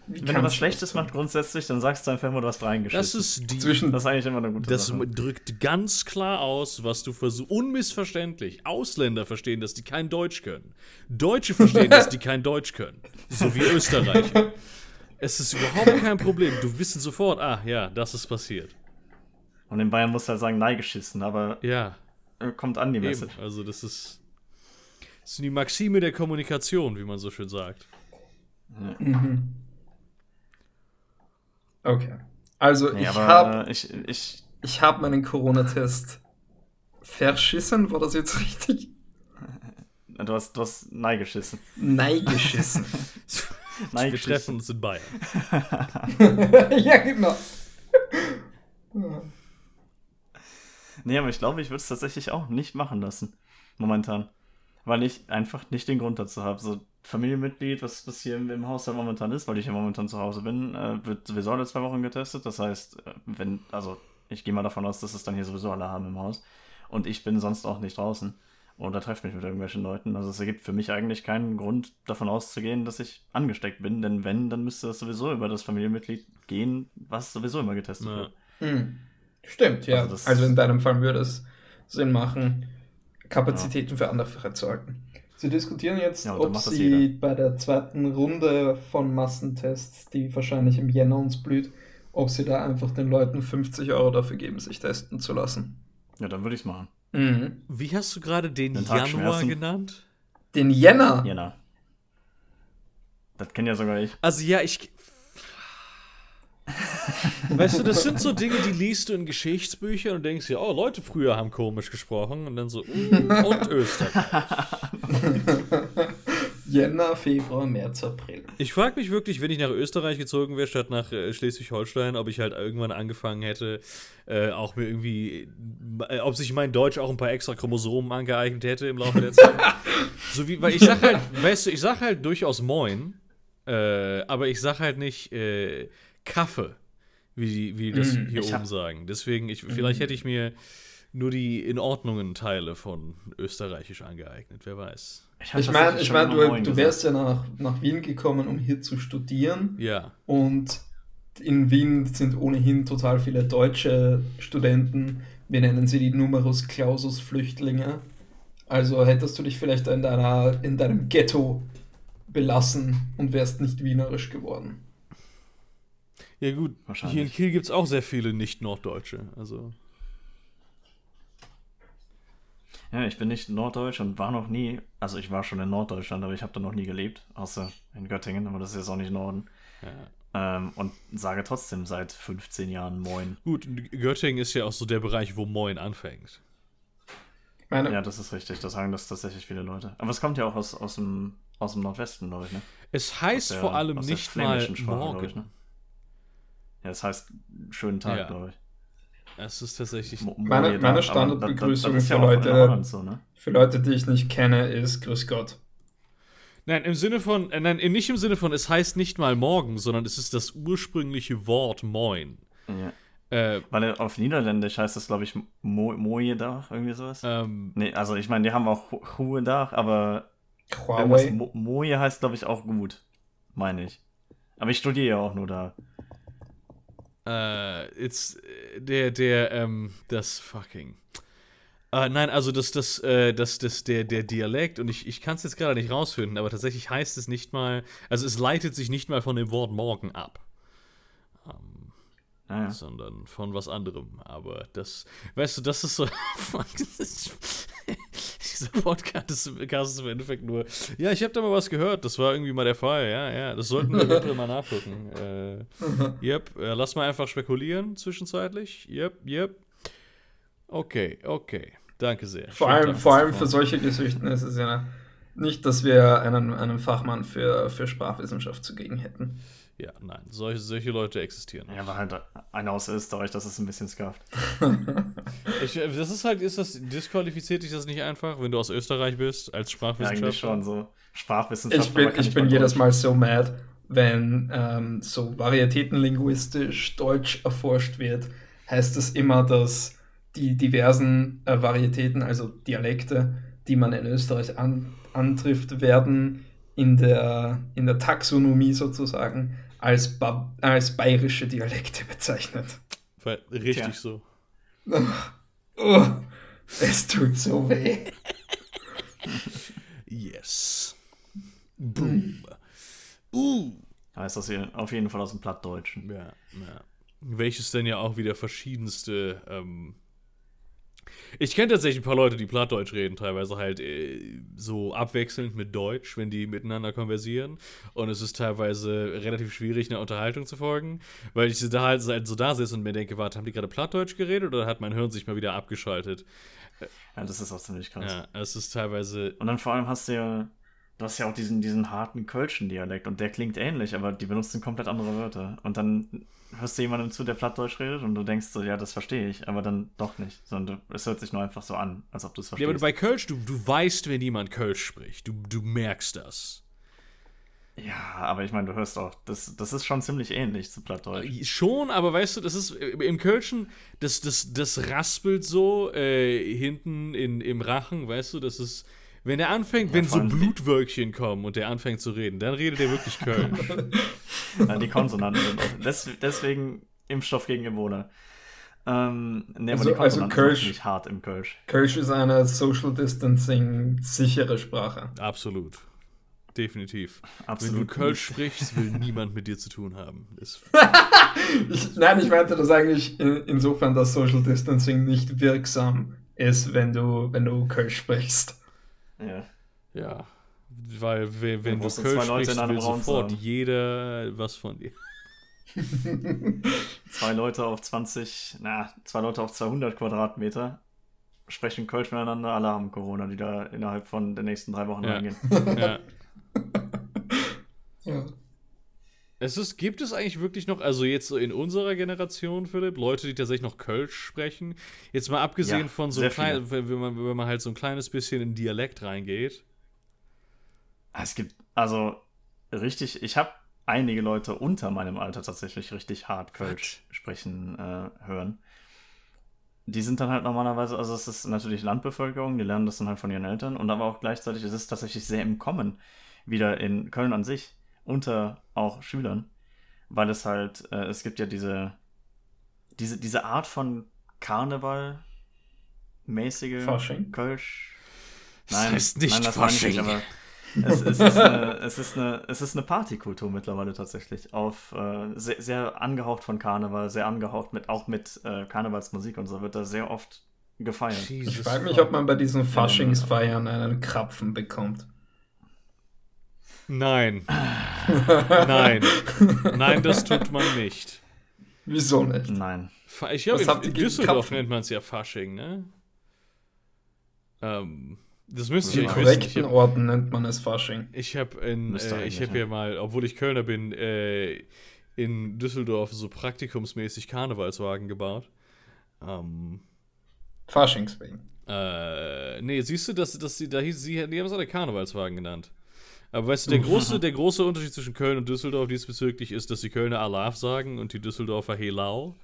Wie Wenn du was Schlechtes das machst grundsätzlich, dann sagst du einfach immer, du hast reingeschissen. Das ist die. Zwischen, das ist eigentlich immer eine gute Das Sache. drückt ganz klar aus, was du versuchst. Unmissverständlich. Ausländer verstehen, dass die kein Deutsch können. Deutsche verstehen, dass die kein Deutsch können. So wie Österreicher. Es ist überhaupt kein Problem. Du wissen sofort, ah ja, das ist passiert. Und in Bayern musst du halt sagen, nein geschissen, aber Ja, äh, kommt an die eben. Message. Also das ist, das sind die Maxime der Kommunikation, wie man so schön sagt. Mhm. Okay. Also Nee, ich habe ich, ich, ich hab meinen Corona-Test verschissen, war das jetzt (laughs) richtig? du hast, du hast nein geschissen. Nein, (laughs) Wir treffen uns in Bayern. (laughs) ja, genau. Nee, aber ich glaube, ich würde es tatsächlich auch nicht machen lassen. Momentan. Weil ich einfach nicht den Grund dazu habe. So Familienmitglied, was, was hier im, im Haushalt momentan ist, weil ich ja momentan zu Hause bin, äh, wird sowieso alle zwei Wochen getestet. Das heißt, äh, wenn, also ich gehe mal davon aus, dass es dann hier sowieso alle haben im Haus. Und ich bin sonst auch nicht draußen. oder treffe mich mit irgendwelchen Leuten. Also es ergibt für mich eigentlich keinen Grund, davon auszugehen, dass ich angesteckt bin. Denn wenn, dann müsste das sowieso über das Familienmitglied gehen, was sowieso immer getestet Ja. wird. Hm. Stimmt, ja. Also Also, in deinem Fall würde es Sinn machen, Kapazitäten für andere freizuhalten. Sie diskutieren jetzt, Ja, ob sie jeder. bei der zweiten Runde von Massentests, die wahrscheinlich im Jänner uns blüht, ob sie da einfach den Leuten 50 Euro dafür geben, sich testen zu lassen. Ja, dann würde ich es machen. Mhm. Wie hast du gerade den Den Januar genannt? Den Jänner? Jena. Das kenne ja sogar ich. Also ja, ich. (laughs) Weißt du, das sind so Dinge, die liest du in Geschichtsbüchern und denkst dir, oh, Leute früher haben komisch gesprochen und dann so, mm, und Österreich. (laughs) Jänner, Februar, März, April. Ich frage mich wirklich, wenn ich nach Österreich gezogen wäre, statt nach äh, Schleswig-Holstein, ob ich halt irgendwann angefangen hätte, äh, auch mir irgendwie, äh, ob sich mein Deutsch auch ein paar extra Chromosomen angeeignet hätte im Laufe der Zeit. so wie, weil ich sag halt, weißt du, ich sag halt durchaus Moin, äh, aber ich sag halt nicht äh, Kaffee, wie die, wie die das Mm, hier ich oben sagen. Deswegen, ich, vielleicht hätte ich mir nur die in Ordnungen Teile von Österreichisch angeeignet, wer weiß. Ich meine, ich mein, du, Moin du gesagt. wärst ja nach, nach Wien gekommen, um hier zu studieren. Ja. Und in Wien sind ohnehin total viele deutsche Studenten. Wir nennen sie die Numerus Clausus Flüchtlinge. Also hättest du dich vielleicht in, deiner, in deinem Ghetto belassen und wärst nicht wienerisch geworden. Ja, gut. Wahrscheinlich. Hier in Kiel gibt es auch sehr viele Nicht-Norddeutsche. Also. Ja, ich bin nicht Norddeutsch und war noch nie, also ich war schon in Norddeutschland, aber ich habe da noch nie gelebt, außer in Göttingen, aber das ist jetzt auch nicht Norden. Ja. Ähm, und sage trotzdem seit 15 Jahren Moin. Gut, Göttingen ist ja auch so der Bereich, wo Moin anfängt. Meine, Ja, das ist richtig, das sagen das tatsächlich viele Leute. Aber es kommt ja auch aus, aus, dem, aus dem Nordwesten, glaube ich, ne? Es heißt der- vor allem nicht mal morgen. ich, ne? Ja, das heißt schönen Tag, Ja. glaube ich. Es ist tatsächlich. Mo- Meine- meine da, aber Standardbegrüßung das- das ist für ja in Leute- so, ne? für Leute, die ich nicht kenne, ist Grüß Gott. Nein, im Sinne von. Äh, nein, nicht im Sinne von, es heißt nicht mal morgen, sondern es ist das ursprüngliche Wort Moin. Ja. Äh, Weil auf Niederländisch heißt das, glaube ich, Mo Mojedach, irgendwie sowas. ähm, Nee, also ich meine, die haben auch Ruhedach, aber irgendwas Huawei. Mo Moje heißt, glaube ich, auch gut. Meine ich. Aber ich studiere ja auch nur da. Äh, it's, der, der, ähm, das fucking. Äh, nein, also das, das, äh, das, das, der, der Dialekt, und ich, ich kann es jetzt gerade nicht rausfinden, aber tatsächlich heißt es nicht mal, also es leitet sich nicht mal von dem Wort morgen ab. Ähm, Naja. sondern von was anderem. Aber das, weißt du, das ist so. (laughs) Dieser Podcast ist, Podcast ist im Endeffekt nur. Ja, ich habe da mal was gehört. Das war irgendwie mal der Fall. Ja, ja. Das sollten wir bitte mal nachgucken. (laughs) Äh, yep. Äh, lass mal einfach spekulieren zwischenzeitlich. Yep, yep. Okay, okay. Danke sehr. Vor Schönen allem, vor allem für solche Geschichten ist es ja nicht, dass wir einen, einen Fachmann für, für Sprachwissenschaft zugegen hätten. Ja, nein. Solche, solche Leute existieren. Ja, war halt einer aus Österreich, das ist ein bisschen scuffed. (laughs) Ich, äh, das ist halt, ist das, disqualifiziert dich das nicht einfach, wenn du aus Österreich bist, als Ja, Sprachwissenschaftler? eigentlich schon so. Sprachwissenschaft. Ich bin, ich bin jedes Mal so mad, wenn ähm, so varietätenlinguistisch Deutsch erforscht wird, heißt es immer, dass die diversen äh, Varietäten, also Dialekte, die man in Österreich an, antrifft, werden in der, in der Taxonomie sozusagen als, ba als bayerische Dialekte bezeichnet. Weil- Richtig Tja. so. Oh, es tut so weh. Yes. Boom. Uh. Heißt das hier auf jeden Fall aus dem Plattdeutschen. Ja, ja. Welches denn ja auch wieder verschiedenste. Ähm ich kenne tatsächlich ein paar Leute, die Plattdeutsch reden, teilweise halt äh, so abwechselnd mit Deutsch, wenn die miteinander konversieren. Und es ist teilweise relativ schwierig, einer Unterhaltung zu folgen, weil ich da halt, halt so da sitze und mir denke, warte, haben die gerade Plattdeutsch geredet oder hat mein Hirn sich mal wieder abgeschaltet? Ja, das ist auch ziemlich krass. Ja, es ist teilweise. Und dann vor allem hast du ja, du hast ja auch diesen, diesen harten Kölschen Dialekt und der klingt ähnlich, aber die benutzen komplett andere Wörter. Und dann hörst du jemandem zu, der Plattdeutsch redet und du denkst so, ja, das verstehe ich, aber dann doch nicht. Sondern es hört sich nur einfach so an, als ob du es Ja, aber verstehst. bei Kölsch, du, du weißt, wenn jemand Kölsch spricht. Du, du merkst das. Ja, aber ich meine, du hörst auch, das, das ist schon ziemlich ähnlich zu Plattdeutsch. Äh, schon, aber weißt du, das ist äh, im Kölschen, das, das, das raspelt so äh, hinten in, im Rachen, weißt du, das ist. Wenn er anfängt, ja, wenn so Blutwölkchen kommen und der anfängt zu reden, dann redet er wirklich Köln. (laughs) ja, die Konsonanten sind. Des, deswegen Impfstoff gegen Ebola. Ähm, nee, also, aber die also Kölsch, nicht hart im Kölsch. Kölsch ist eine Social Distancing sichere Sprache. Absolut. Definitiv. Absolut. Wenn du Kölsch sprichst, will niemand mit dir zu tun haben. (laughs) ich, nein, ich meinte das eigentlich insofern, dass Social Distancing nicht wirksam ist, wenn du, wenn du Kölsch sprichst. Ja. Ja. Weil wenn, wenn du Kölsch sprichst, will sofort haben. jeder was von dir. (laughs) zwei Leute auf 20, na, zwei Leute auf 200 Quadratmeter sprechen Kölsch miteinander, alle haben Corona, die da innerhalb von den nächsten drei Wochen ja. reingehen. Ja. (laughs) ja. Es ist, gibt es eigentlich wirklich noch, also jetzt so in unserer Generation, Philipp, Leute, die tatsächlich noch Kölsch sprechen? Jetzt mal abgesehen ja, von so klein, wenn man, wenn man halt so ein kleines bisschen in Dialekt reingeht. Es gibt, also richtig, ich habe einige Leute unter meinem Alter tatsächlich richtig hart Kölsch What? sprechen äh, hören. Die sind dann halt normalerweise, also es ist natürlich Landbevölkerung, die lernen das dann halt von ihren Eltern und aber auch gleichzeitig ist es tatsächlich sehr im Kommen wieder in Köln an sich unter auch Schülern, weil es halt, äh, es gibt ja diese, diese, diese Art von Karneval mäßige Fasching? Kölsch. Nein, das heißt nicht nein, das Fasching. Nicht, aber es, es, ist eine, (laughs) es, ist eine, es ist eine Partykultur mittlerweile tatsächlich. Auf äh, sehr, sehr, angehaucht von Karneval, sehr angehaucht mit auch mit äh, Karnevalsmusik und so wird da sehr oft gefeiert. Jesus ich frage mich, ob man bei diesen Faschingsfeiern einen Krapfen bekommt. Nein. Nein. Nein, das tut man nicht. Wieso nicht? Nein. Ich glaube, in Düsseldorf nennt man es ja Fasching, ne? Ähm, das müsste ich In korrekten Orten nennt man es Fasching. Ich habe äh, ich habe ja mal, obwohl ich Kölner bin, äh, in Düsseldorf so praktikumsmäßig Karnevalswagen gebaut. Ähm, Faschingswegen. Äh, nee, siehst du, dass, dass sie, da hieß, sie, die haben es alle Karnevalswagen genannt. Aber weißt du, der (laughs) große, der große Unterschied zwischen Köln und Düsseldorf diesbezüglich ist, dass die Kölner Alaf sagen und die Düsseldorfer Helau.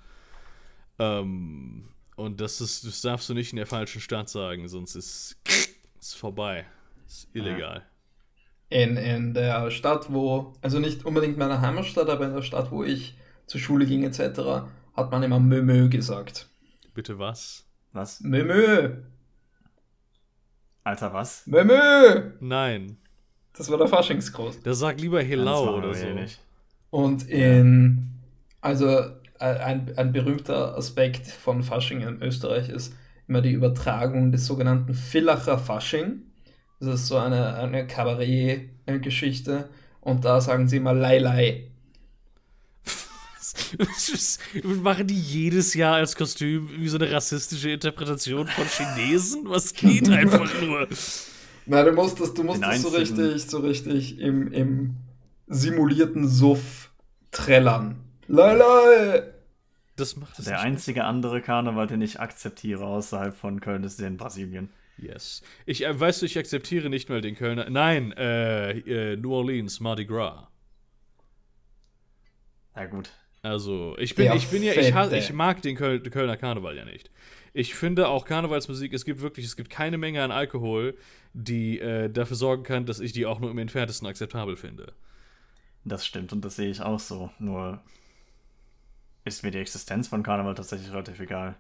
Ähm, und das, ist, das darfst du nicht in der falschen Stadt sagen, sonst ist es vorbei. Ist illegal. In, in der Stadt, wo, also nicht unbedingt meiner Heimatstadt, aber in der Stadt, wo ich zur Schule ging etc., hat man immer Mömö gesagt. Bitte was? Was? Mömö. Alter, was? Mömö. Nein. Das war der Faschingsgruß. Der sagt lieber Helau oder so. Nicht. Und in, also äh, ein, ein berühmter Aspekt von Fasching in Österreich ist immer die Übertragung des sogenannten Villacher Fasching. Das ist so eine, eine Kabarett-Geschichte. Und da sagen sie immer Leilei. Machen die jedes Jahr als Kostüm wie so eine rassistische Interpretation von Chinesen? Was geht (laughs) einfach nur? Na, du musst das, du musst das so richtig, so richtig im, im simulierten Suff trällern. Lala! Das macht es Der einzige andere Karneval, den ich akzeptiere außerhalb von Köln, ist der in Brasilien. Yes. Ich, äh, weißt du, ich akzeptiere nicht mal den Kölner. Nein, äh, äh, New Orleans, Mardi Gras. Ja, gut. Also, ich bin, ich bin ja, ich, ich mag den Köl Kölner Karneval ja nicht. Ich finde auch Karnevalsmusik, es gibt wirklich, es gibt keine Menge an Alkohol, die äh, dafür sorgen kann, dass ich die auch nur im entferntesten akzeptabel finde. Das stimmt und das sehe ich auch so. Nur ist mir die Existenz von Karneval tatsächlich relativ egal.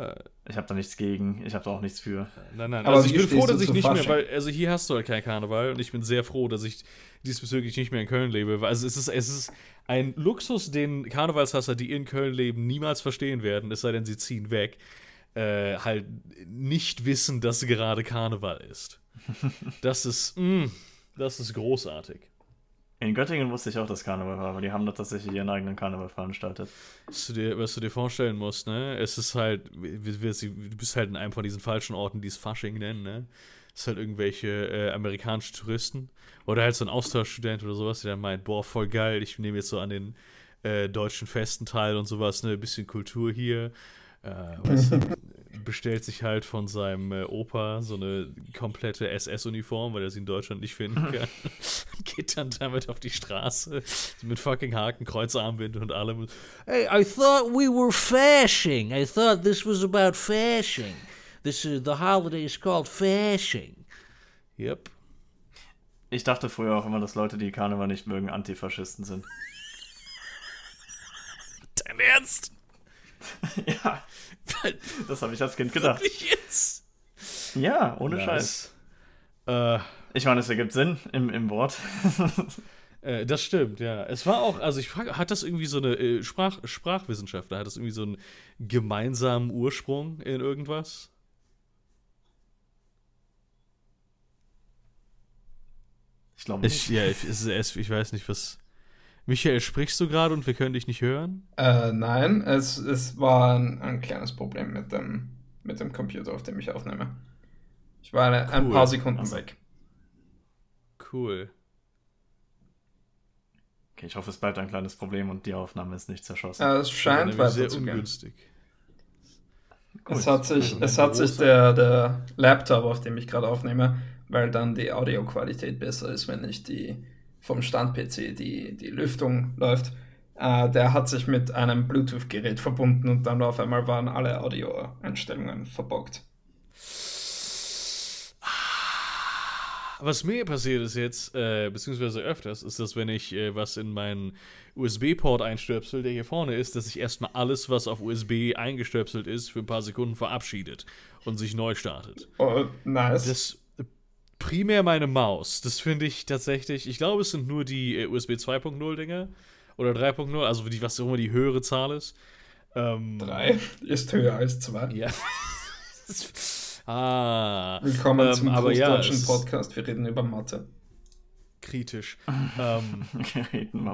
Äh, ich habe da nichts gegen, ich habe da auch nichts für. Nein, nein, Aber also ich bin froh, dass ich nicht Fasching? mehr, weil, also hier hast du halt kein Karneval und ich bin sehr froh, dass ich diesbezüglich nicht mehr in Köln lebe. Also es ist, es ist ein Luxus, den Karnevalshasser, die in Köln leben, niemals verstehen werden, es sei denn, sie ziehen weg äh, halt nicht wissen, dass gerade Karneval ist. (laughs) Das ist, mh, mm, das ist großartig. In Göttingen wusste ich auch, dass Karneval war, aber die haben da tatsächlich ihren eigenen Karneval veranstaltet. Was du dir, was du dir vorstellen musst, ne? Es ist halt, du bist halt in einem von diesen falschen Orten, die es Fasching nennen, ne? Es ist halt irgendwelche äh, amerikanischen Touristen oder halt so ein Austauschstudent oder sowas, der dann meint, boah, voll geil, ich nehme jetzt so an den äh, deutschen Festen teil und sowas, ne? Ein bisschen Kultur hier. Äh, weißt du, (laughs) bestellt sich halt von seinem äh, Opa so eine komplette SS-Uniform, weil er sie in Deutschland nicht finden (laughs) kann. (laughs) Geht dann damit auf die Straße mit fucking Haken, Kreuzarmbind und allem. Hey, I thought we were fashing. I thought this was about fashing. This is the holiday is called fashing. Yep. Ich dachte früher auch immer, dass Leute, die Karneval nicht mögen, Antifaschisten sind. (laughs) Dein Ernst? ja, (laughs) das habe ich als Kind gedacht. Wirklich jetzt? Ja, ohne Scheiß. Äh, Ich meine, es ergibt Sinn im, im Wort. (laughs) äh, das stimmt, ja. Es war auch, also ich frage, hat das irgendwie so eine äh, Sprach, Sprachwissenschaftler, hat das irgendwie so einen gemeinsamen Ursprung in irgendwas? Ich glaube Ich, nicht. ja, ich, es, es, ich weiß nicht, was. Michael, sprichst du gerade und wir können dich nicht hören? Äh, nein, es, es war ein, ein kleines Problem mit dem, mit dem Computer, auf dem ich aufnehme. Ich war eine, ein Cool. paar Sekunden Also. weg. Cool. Okay, ich hoffe, es bleibt ein kleines Problem und die Aufnahme ist nicht zerschossen. Äh, es scheint Nämlich sehr weiter zu gehen. ungünstig. Gut. Es hat sich, Also es hat sich der, der Laptop, auf dem ich gerade aufnehme, weil dann die Audioqualität besser ist, wenn nicht die vom Stand-PC die, die Lüftung läuft. Äh, der hat sich mit einem Bluetooth-Gerät verbunden und dann auf einmal waren alle Audio-Einstellungen verbockt. Was mir passiert ist jetzt, äh, beziehungsweise öfters, ist, dass wenn ich äh, was in meinen USB-Port einstöpsel, der hier vorne ist, dass sich erstmal alles, was auf USB eingestöpselt ist, für ein paar Sekunden verabschiedet und sich neu startet. Oh, nice. Das primär meine Maus, das finde ich tatsächlich, ich glaube, es sind nur die äh, USB 2.0 Dinger oder 3.0, also die, was auch immer die höhere Zahl ist. Ähm, Drei ist höher als zwei. Ja. (laughs) ah. Willkommen ähm, zum aber ja, großdeutschen es ist Podcast. Wir reden über Mathe. Kritisch. (laughs) ähm.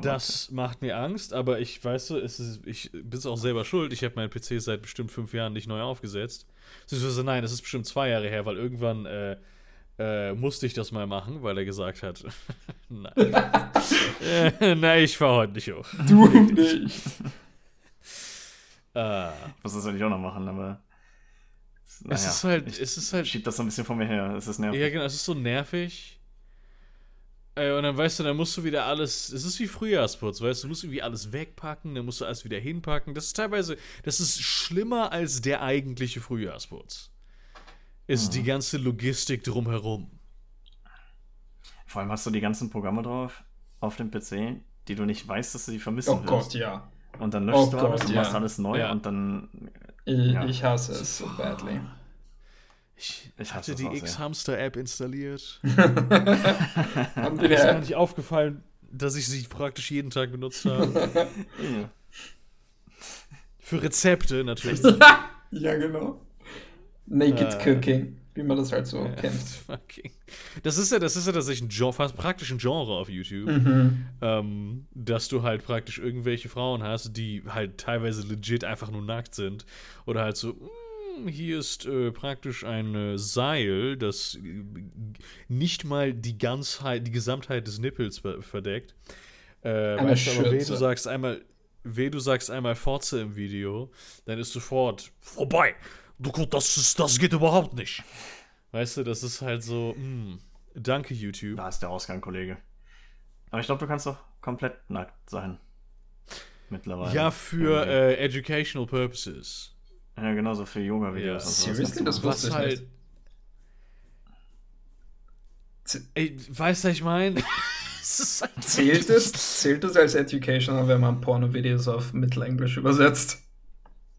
Das macht mir Angst, aber ich weiß, so, es ist, ich bin auch selber schuld. Ich habe meinen PC seit bestimmt fünf Jahren nicht neu aufgesetzt. Beziehungsweise nein, das ist bestimmt zwei Jahre her, weil irgendwann äh, äh, musste ich das mal machen, weil er gesagt hat, (laughs) nein, äh, nein, ich fahr heute nicht hoch. Du nicht. Äh, Ich muss das natürlich auch noch machen, aber. Naja, es ist halt, ich es ist halt, schieb das so ein bisschen vor mir her. Es ist nervig. ja genau, es ist so nervig. Äh, und dann weißt du, dann musst du wieder alles, es ist wie Frühjahrsputz, weißt du, du musst irgendwie alles wegpacken, dann musst du alles wieder hinpacken. Das ist teilweise, das ist schlimmer als der eigentliche Frühjahrsputz. Ist die ganze Logistik drumherum. Vor allem hast du die ganzen Programme drauf auf dem PC, die du nicht weißt, dass du die vermissen Oh wirst. Gott, ja. Und dann löschst Oh du alles Gott, und ja. machst alles neu Ja. und dann. Ich, Ja. ich hasse es so badly. Ich, Ich hatte die. X-Hamster-App installiert. (laughs) Haben wir Ist mir nicht aufgefallen, dass ich sie praktisch jeden Tag benutzt habe. (laughs) Für Rezepte natürlich. (laughs) ja, genau. Naked Äh. Cooking, wie man das halt so kennt. (laughs) Fucking. Das ist ja, das ist ja tatsächlich ein Genre, fast praktisch ein Genre auf YouTube. Mhm. ähm, dass du halt praktisch irgendwelche Frauen hast, die halt teilweise legit einfach nur nackt sind. Oder halt so, "Mm, hier ist äh, praktisch ein äh, Seil, das äh, nicht mal die Ganzheit, die Gesamtheit des Nippels ver verdeckt. Äh, weißt du, aber weh, du sagst einmal, weh, du sagst einmal Forze im Video, dann ist sofort vorbei. Du, das, ist, das geht überhaupt nicht. Weißt du, das ist halt so, mm, danke YouTube. Da ist der Ausgang, Kollege. Aber ich glaube, du kannst doch komplett nackt sein. Mittlerweile. Ja, für Irgendwie. äh, educational purposes. Ja, genauso für Yoga-Videos. Ja. und sowas Seriously? Das wusste Was ich halt. nicht. Ey, weißt du, was ich meine? (laughs) halt Zählt es, zählt es als Educational, wenn man Porno-Videos auf Mittelenglisch übersetzt?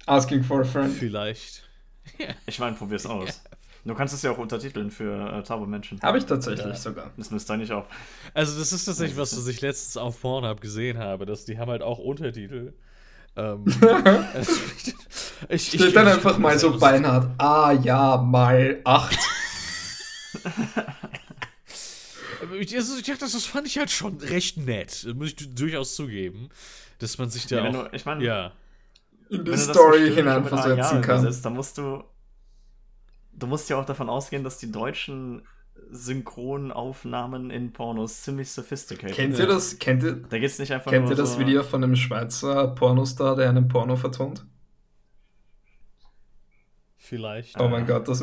Asking for a friend. Vielleicht. (laughs) Ich meine, probier's aus. Du kannst es ja auch untertiteln für äh, taube Menschen. Habe ich tatsächlich Ja. sogar. Das müsste eigentlich auch. Also, das ist tatsächlich was, was ich letztens auf Pornhub gesehen habe. Dass die haben halt auch Untertitel. Ähm, (laughs) also, ich, Steht dann einfach mal so (laughs) beinhart, ah ja, mal 8. Ich, also, ich dachte, das, das fand ich halt schon recht nett. Das muss ich durchaus zugeben. Dass man sich da Ja, wenn auch. du, ich meine, ja. In die wenn du das Story hineinversetzen kann. übersetzt, dann musst du. Du musst ja auch davon ausgehen, dass die deutschen Synchronaufnahmen in Pornos ziemlich sophisticated Kennt sind. ihr das? Kennt ihr, Da geht's nicht einfach kennt nur ihr das so, Video von einem Schweizer Pornostar, der einen Porno vertont? vielleicht. Oh mein Gott, das,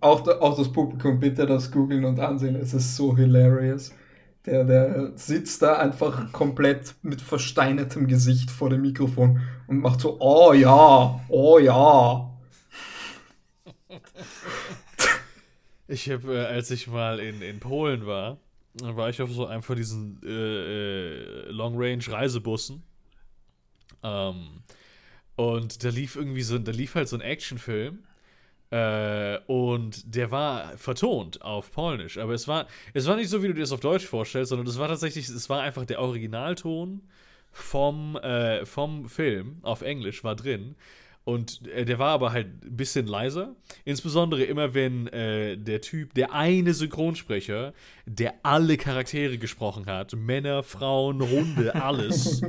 auch, auch das Publikum, bitte das googeln und ansehen, es ist so hilarious. Der, der sitzt da einfach komplett mit versteinertem Gesicht vor dem Mikrofon und macht so, oh ja, oh ja. Ich habe, äh, als ich mal in, in Polen war, war ich auf so einem von diesen äh, äh, Long-Range-Reisebussen. Ähm, und da lief irgendwie so, da lief halt so ein Actionfilm. Äh, und der war vertont auf Polnisch. Aber es war, es war nicht so, wie du dir das auf Deutsch vorstellst, sondern es war tatsächlich, es war einfach der Originalton vom, äh, vom Film auf Englisch war drin. Und äh, der war aber halt ein bisschen leiser. Insbesondere immer, wenn äh, der Typ, der eine Synchronsprecher, der alle Charaktere gesprochen hat, Männer, Frauen, Hunde, (laughs) alles.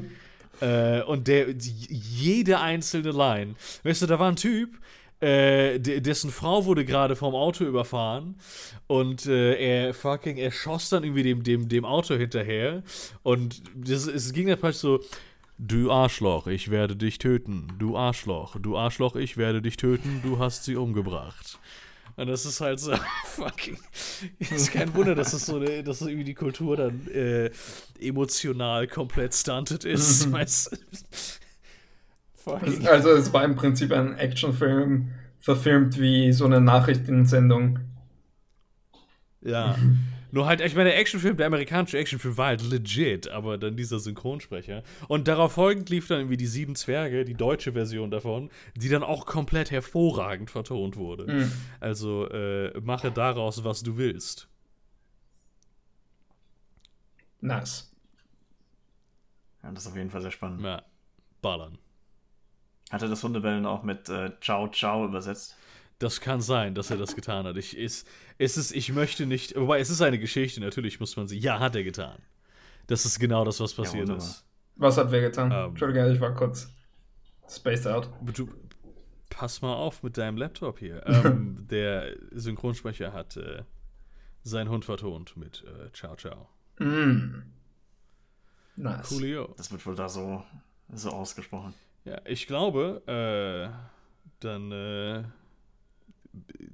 äh, und der jede einzelne Line. Weißt du, da war ein Typ, äh, dessen Frau wurde gerade vom Auto überfahren und äh, er fucking, er schoss dann irgendwie dem, dem, dem Auto hinterher und das, es ging dann praktisch so, Du Arschloch, ich werde dich töten. Du Arschloch, du Arschloch, ich werde dich töten. Du hast sie umgebracht. Und das ist halt so (laughs) fucking. Es ist kein Wunder, dass es so eine, dass irgendwie die Kultur dann äh, emotional komplett stunted ist. (laughs) weißt Also es war im Prinzip ein Actionfilm verfilmt wie so eine Nachrichtensendung. Ja. (laughs) Nur halt, ich meine, der Actionfilm, der amerikanische Actionfilm war halt legit, aber dann dieser Synchronsprecher. Und darauf folgend lief dann irgendwie die Sieben Zwerge, die deutsche Version davon, die dann auch komplett hervorragend vertont wurde. Mhm. Also äh, mache daraus, was du willst. Nice. Ja, das ist auf jeden Fall sehr spannend. Ja, ballern. Hatte das Hundebellen auch mit äh, Ciao Ciao übersetzt? Das kann sein, dass er das getan hat. Ich, ist, es ist, ich möchte nicht, wobei es ist eine Geschichte, natürlich muss man sie, ja, hat er getan. Das ist genau das, was passiert ja, ist. Was hat wer getan? Ähm, Entschuldigung, ich war kurz spaced out. Du, pass mal auf mit deinem Laptop hier. (laughs) ähm, der Synchronsprecher hat äh, seinen Hund vertont mit äh, Ciao Ciao. Mm. Nice. Coolio. Das wird wohl da so, so ausgesprochen. Ja, ich glaube, äh, dann äh,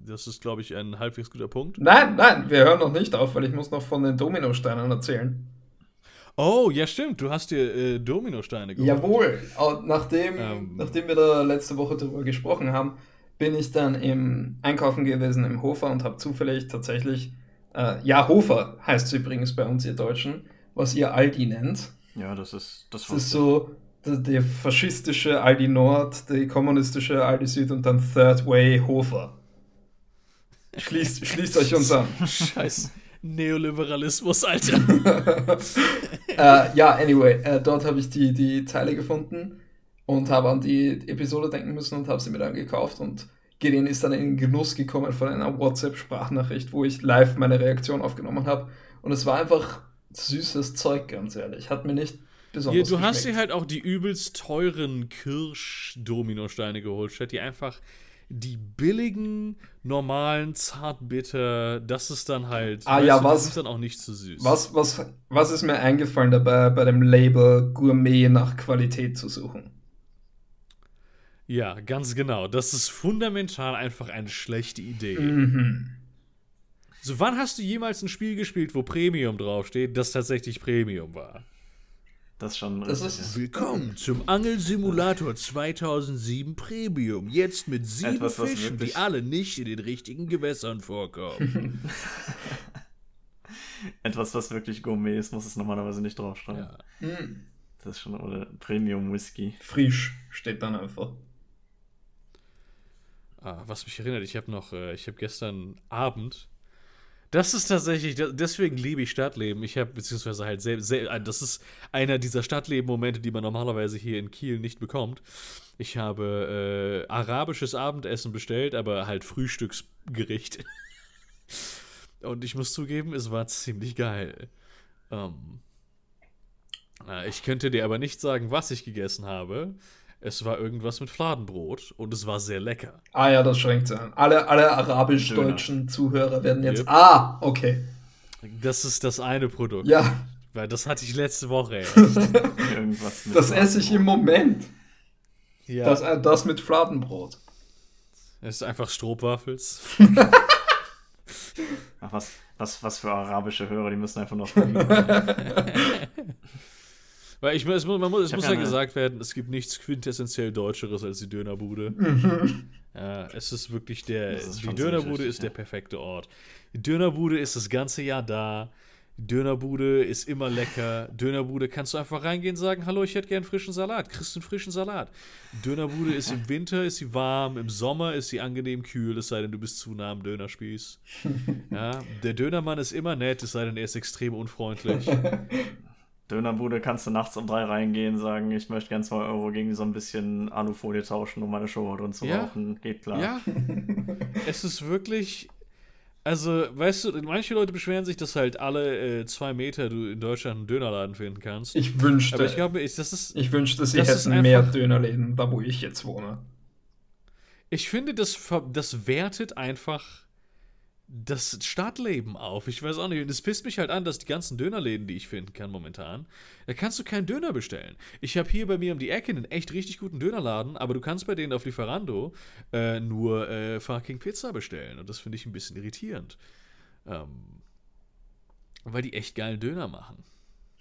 das ist, glaube ich, ein halbwegs guter Punkt. Nein, nein, wir hören noch nicht auf, weil ich muss noch von den Dominosteinen erzählen. Oh, ja, stimmt. Du hast dir äh, Dominosteine geholt. Jawohl. Nachdem, ähm. nachdem wir da letzte Woche darüber gesprochen haben, bin ich dann im Einkaufen gewesen im Hofer und habe zufällig tatsächlich, äh, ja, Hofer heißt es übrigens bei uns, ihr Deutschen, was ihr Aldi nennt. Ja, das ist das, das ist so der, faschistische Aldi Nord, der kommunistische Aldi Süd und dann Third Way Hofer. Schließt, schließt euch uns an. (laughs) Scheiß Neoliberalismus, Alter. (laughs) äh, ja, anyway, äh, dort habe ich die, die Teile gefunden und habe an die Episode denken müssen und habe sie mir dann gekauft und Gideon ist dann in den Genuss gekommen von einer WhatsApp-Sprachnachricht, wo ich live meine Reaktion aufgenommen habe und es war einfach süßes Zeug, ganz ehrlich. Hat mir nicht besonders ja, Du hast dir halt auch die übelst teuren Kirsch-Dominosteine geholt, statt die einfach die billigen, normalen, zartbitter, das ist dann halt. Ah ja, du, was? Das ist dann auch nicht zu süß. Was, was, was ist mir eingefallen dabei, bei dem Label Gourmet nach Qualität zu suchen? Ja, ganz genau. Das ist fundamental einfach eine schlechte Idee. Mhm. So, wann hast du jemals ein Spiel gespielt, wo Premium draufsteht, das tatsächlich Premium war? Das schon. Das ist Willkommen zum Angelsimulator 2007 Premium. Jetzt mit sieben Etwas, Fischen, die alle nicht in den richtigen Gewässern vorkommen. (laughs) Etwas, was wirklich Gourmet ist, muss es normalerweise nicht draufschreiben. Ja. Mm. Das ist schon oder Premium Whisky. Frisch steht dann einfach. Ah, was mich erinnert, ich habe noch, äh, ich habe gestern Abend das ist tatsächlich, deswegen liebe ich Stadtleben. Ich habe, beziehungsweise halt selbst, äh, das ist einer dieser Stadtleben-Momente, die man normalerweise hier in Kiel nicht bekommt. Ich habe äh, arabisches Abendessen bestellt, aber halt Frühstücksgericht. (laughs) Und ich muss zugeben, es war ziemlich geil. Ähm, äh, ich könnte dir aber nicht sagen, was ich gegessen habe. Es war irgendwas mit Fladenbrot und es war sehr lecker. Ah ja, das schränkt es an. Alle, alle arabisch-deutschen Zuhörer werden jetzt. Yep. Ah, okay. Das ist das eine Produkt. Ja. Weil das hatte ich letzte Woche erst. (laughs) das esse ich im Moment. Ja. Das, äh, das mit Fladenbrot. Es ist einfach Strohwaffels. Ach, was, was, was für arabische Hörer, die müssen einfach noch. (laughs) Weil ich, es, man muss, es muss ja gesagt werden, es gibt nichts quintessentiell Deutscheres als die Dönerbude. (laughs) ja, es ist wirklich der. Ist die Dönerbude ist ja. der perfekte Ort. Die Dönerbude ist das ganze Jahr da. Dönerbude ist immer lecker. Dönerbude kannst du einfach reingehen und sagen, hallo, ich hätte gern frischen Salat. Kriegst du einen frischen Salat. Dönerbude ist im Winter, ist sie warm, im Sommer ist sie angenehm kühl, es sei denn, du bist zu nah am Dönerspieß. (laughs) Ja, der Dönermann ist immer nett, es sei denn, er ist extrem unfreundlich. (laughs) Dönerbude kannst du nachts um drei reingehen, sagen, ich möchte gern zwei Euro gegen so ein bisschen Alufolie tauschen, um meine Show drin zu ja. rauchen. Geht klar. Ja. (laughs) es ist wirklich, also, weißt du, manche Leute beschweren sich, dass halt alle äh, zwei Meter du in Deutschland einen Dönerladen finden kannst. Ich wünschte, Aber ich glaube, ich, das ist. Ich wünschte, sie hätten einfach, mehr Dönerläden, da wo ich jetzt wohne. Ich finde, das, das wertet einfach das Stadtleben auf. Ich weiß auch nicht. Und es pisst mich halt an, dass die ganzen Dönerläden, die ich finden kann momentan, da kannst du keinen Döner bestellen. Ich habe hier bei mir um die Ecke einen echt richtig guten Dönerladen, aber du kannst bei denen auf Lieferando äh, nur äh, fucking Pizza bestellen. Und das finde ich ein bisschen irritierend. Ähm, weil die echt geilen Döner machen.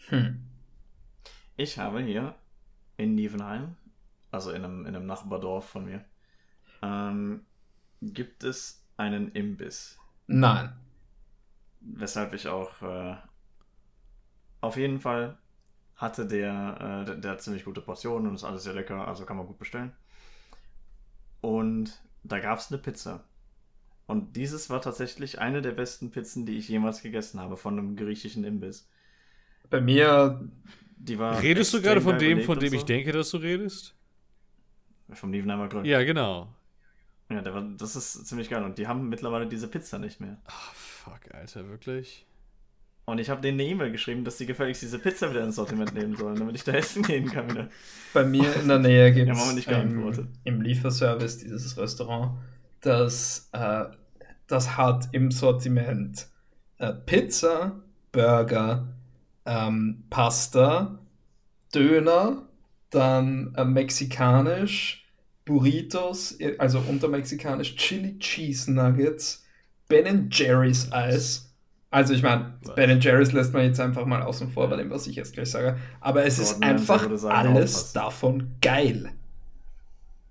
Hm. Ich habe hier in Nievenheim, also in einem, in einem Nachbardorf von mir, ähm, gibt es einen Imbiss. Nein. Weshalb ich auch äh, auf jeden Fall hatte der, äh, der, der, hat ziemlich gute Portionen und ist alles sehr lecker, also kann man gut bestellen. Und da gab es eine Pizza. Und dieses war tatsächlich eine der besten Pizzen, die ich jemals gegessen habe, von einem griechischen Imbiss. Bei mir. Die war redest du gerade von dem, von dem so. ich denke, dass du redest? Vom Liebenheimer Grill. Ja, genau. Ja, das ist ziemlich geil. Und die haben mittlerweile diese Pizza nicht mehr. Ach, fuck, Alter, wirklich? Und ich habe denen eine E-Mail geschrieben, dass sie gefälligst diese Pizza wieder ins Sortiment nehmen sollen, damit ich da essen gehen kann wieder. Bei mir in der Nähe gibt es (laughs) ja, ähm, im Lieferservice dieses Restaurant, das, äh, das hat im Sortiment äh, Pizza, Burger, ähm, Pasta, Döner, dann äh, mexikanisch, Burritos, also unter mexikanisch Chili Cheese Nuggets, Ben Jerry's Eis. Also ich meine, Ben Jerry's lässt man jetzt einfach mal außen vor bei dem, was ich jetzt gleich sage. Aber es ist einfach alles davon geil.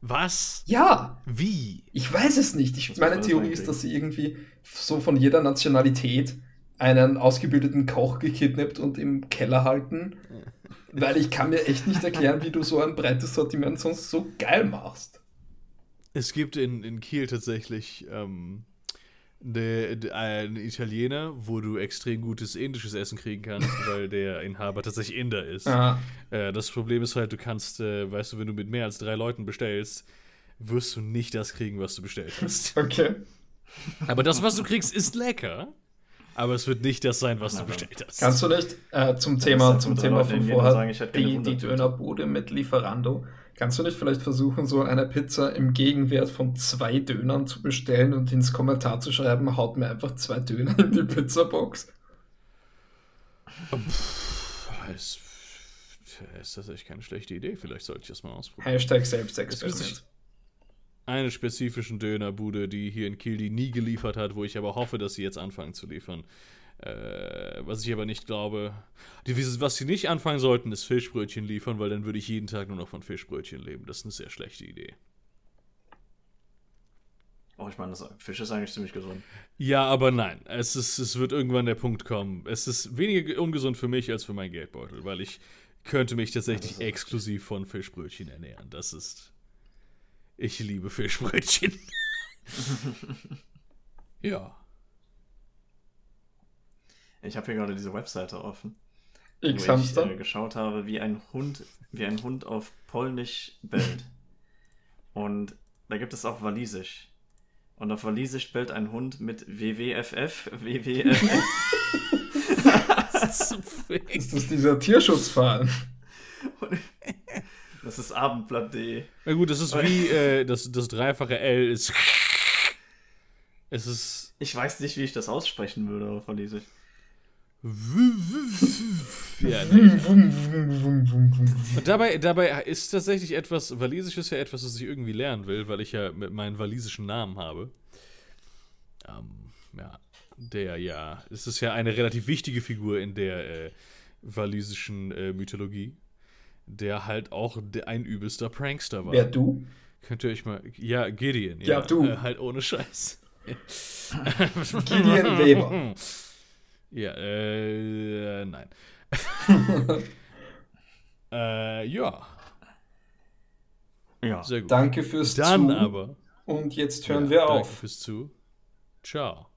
Was? Ja. Wie? Ich weiß es nicht. Ich, meine Theorie ist, dass sie irgendwie so von jeder Nationalität einen ausgebildeten Koch gekidnappt und im Keller halten. Weil ich kann mir echt nicht erklären, wie du so ein breites Sortiment sonst so geil machst. Es gibt in, in Kiel tatsächlich ähm, ne, ne, einen Italiener, wo du extrem gutes indisches Essen kriegen kannst, (laughs) weil der Inhaber tatsächlich Inder ist. Äh, das Problem ist halt, du kannst, äh, weißt du, wenn du mit mehr als drei Leuten bestellst, wirst du nicht das kriegen, was du bestellt hast. Okay. Aber das, was du kriegst, ist lecker. Aber es wird nicht das sein, was du bestellt hast. Kannst du nicht äh, zum Thema, zum Thema von vorher, sagen, die, die Dönerbude mit Lieferando, kannst du nicht vielleicht versuchen, so eine Pizza im Gegenwert von zwei Dönern zu bestellen und ins Kommentar zu schreiben, haut mir einfach zwei Döner in die Pizzabox? Ist, ist das echt keine schlechte Idee. Vielleicht sollte ich das mal ausprobieren. Hashtag Selbstexperiment eine spezifischen Dönerbude, die hier in Kiel die nie geliefert hat, wo ich aber hoffe, dass sie jetzt anfangen zu liefern. Äh, was ich aber nicht glaube. Die, was sie nicht anfangen sollten, ist Fischbrötchen liefern, weil dann würde ich jeden Tag nur noch von Fischbrötchen leben. Das ist eine sehr schlechte Idee. Oh, ich meine, Fisch ist eigentlich ziemlich gesund. Ja, aber nein. Es, ist, es wird irgendwann der Punkt kommen. Es ist weniger ungesund für mich als für meinen Geldbeutel, weil ich könnte mich tatsächlich exklusiv von Fischbrötchen ernähren. Das ist ich liebe Fischbrötchen. (laughs) ja. Ich habe hier gerade diese Webseite offen. X wo ich äh, geschaut habe, wie ein Hund, wie ein Hund auf Polnisch bellt. Und da gibt es auch Walisisch. Und auf Walisisch bellt ein Hund mit WWFF, WWFF. (laughs) ist, ist das dieser Tierschutzverein? (laughs) Das ist abendblatt.de. Na gut, das ist wie äh, das, das dreifache L ist. (laughs) Es ist. Ich weiß nicht, wie ich das aussprechen würde, aber von diese. (laughs) ja, nee. Und dabei, dabei ist tatsächlich etwas, Walisisch ist ja etwas, was ich irgendwie lernen will, weil ich ja mit meinen walisischen Namen habe. Ähm, ja, der ja, es ist ja eine relativ wichtige Figur in der äh, walisischen äh, Mythologie, der halt auch ein übelster Prankster war. Wer du? Könnt ihr euch mal, ja, Gideon. Ja, ja du. Äh, halt ohne Scheiß. (laughs) Gideon Weber. Ja, äh, nein. (laughs) äh, ja. Ja. Sehr gut. Danke fürs Dann Zu. aber. Und jetzt hören ja, wir auf. Danke fürs Zu. Ciao.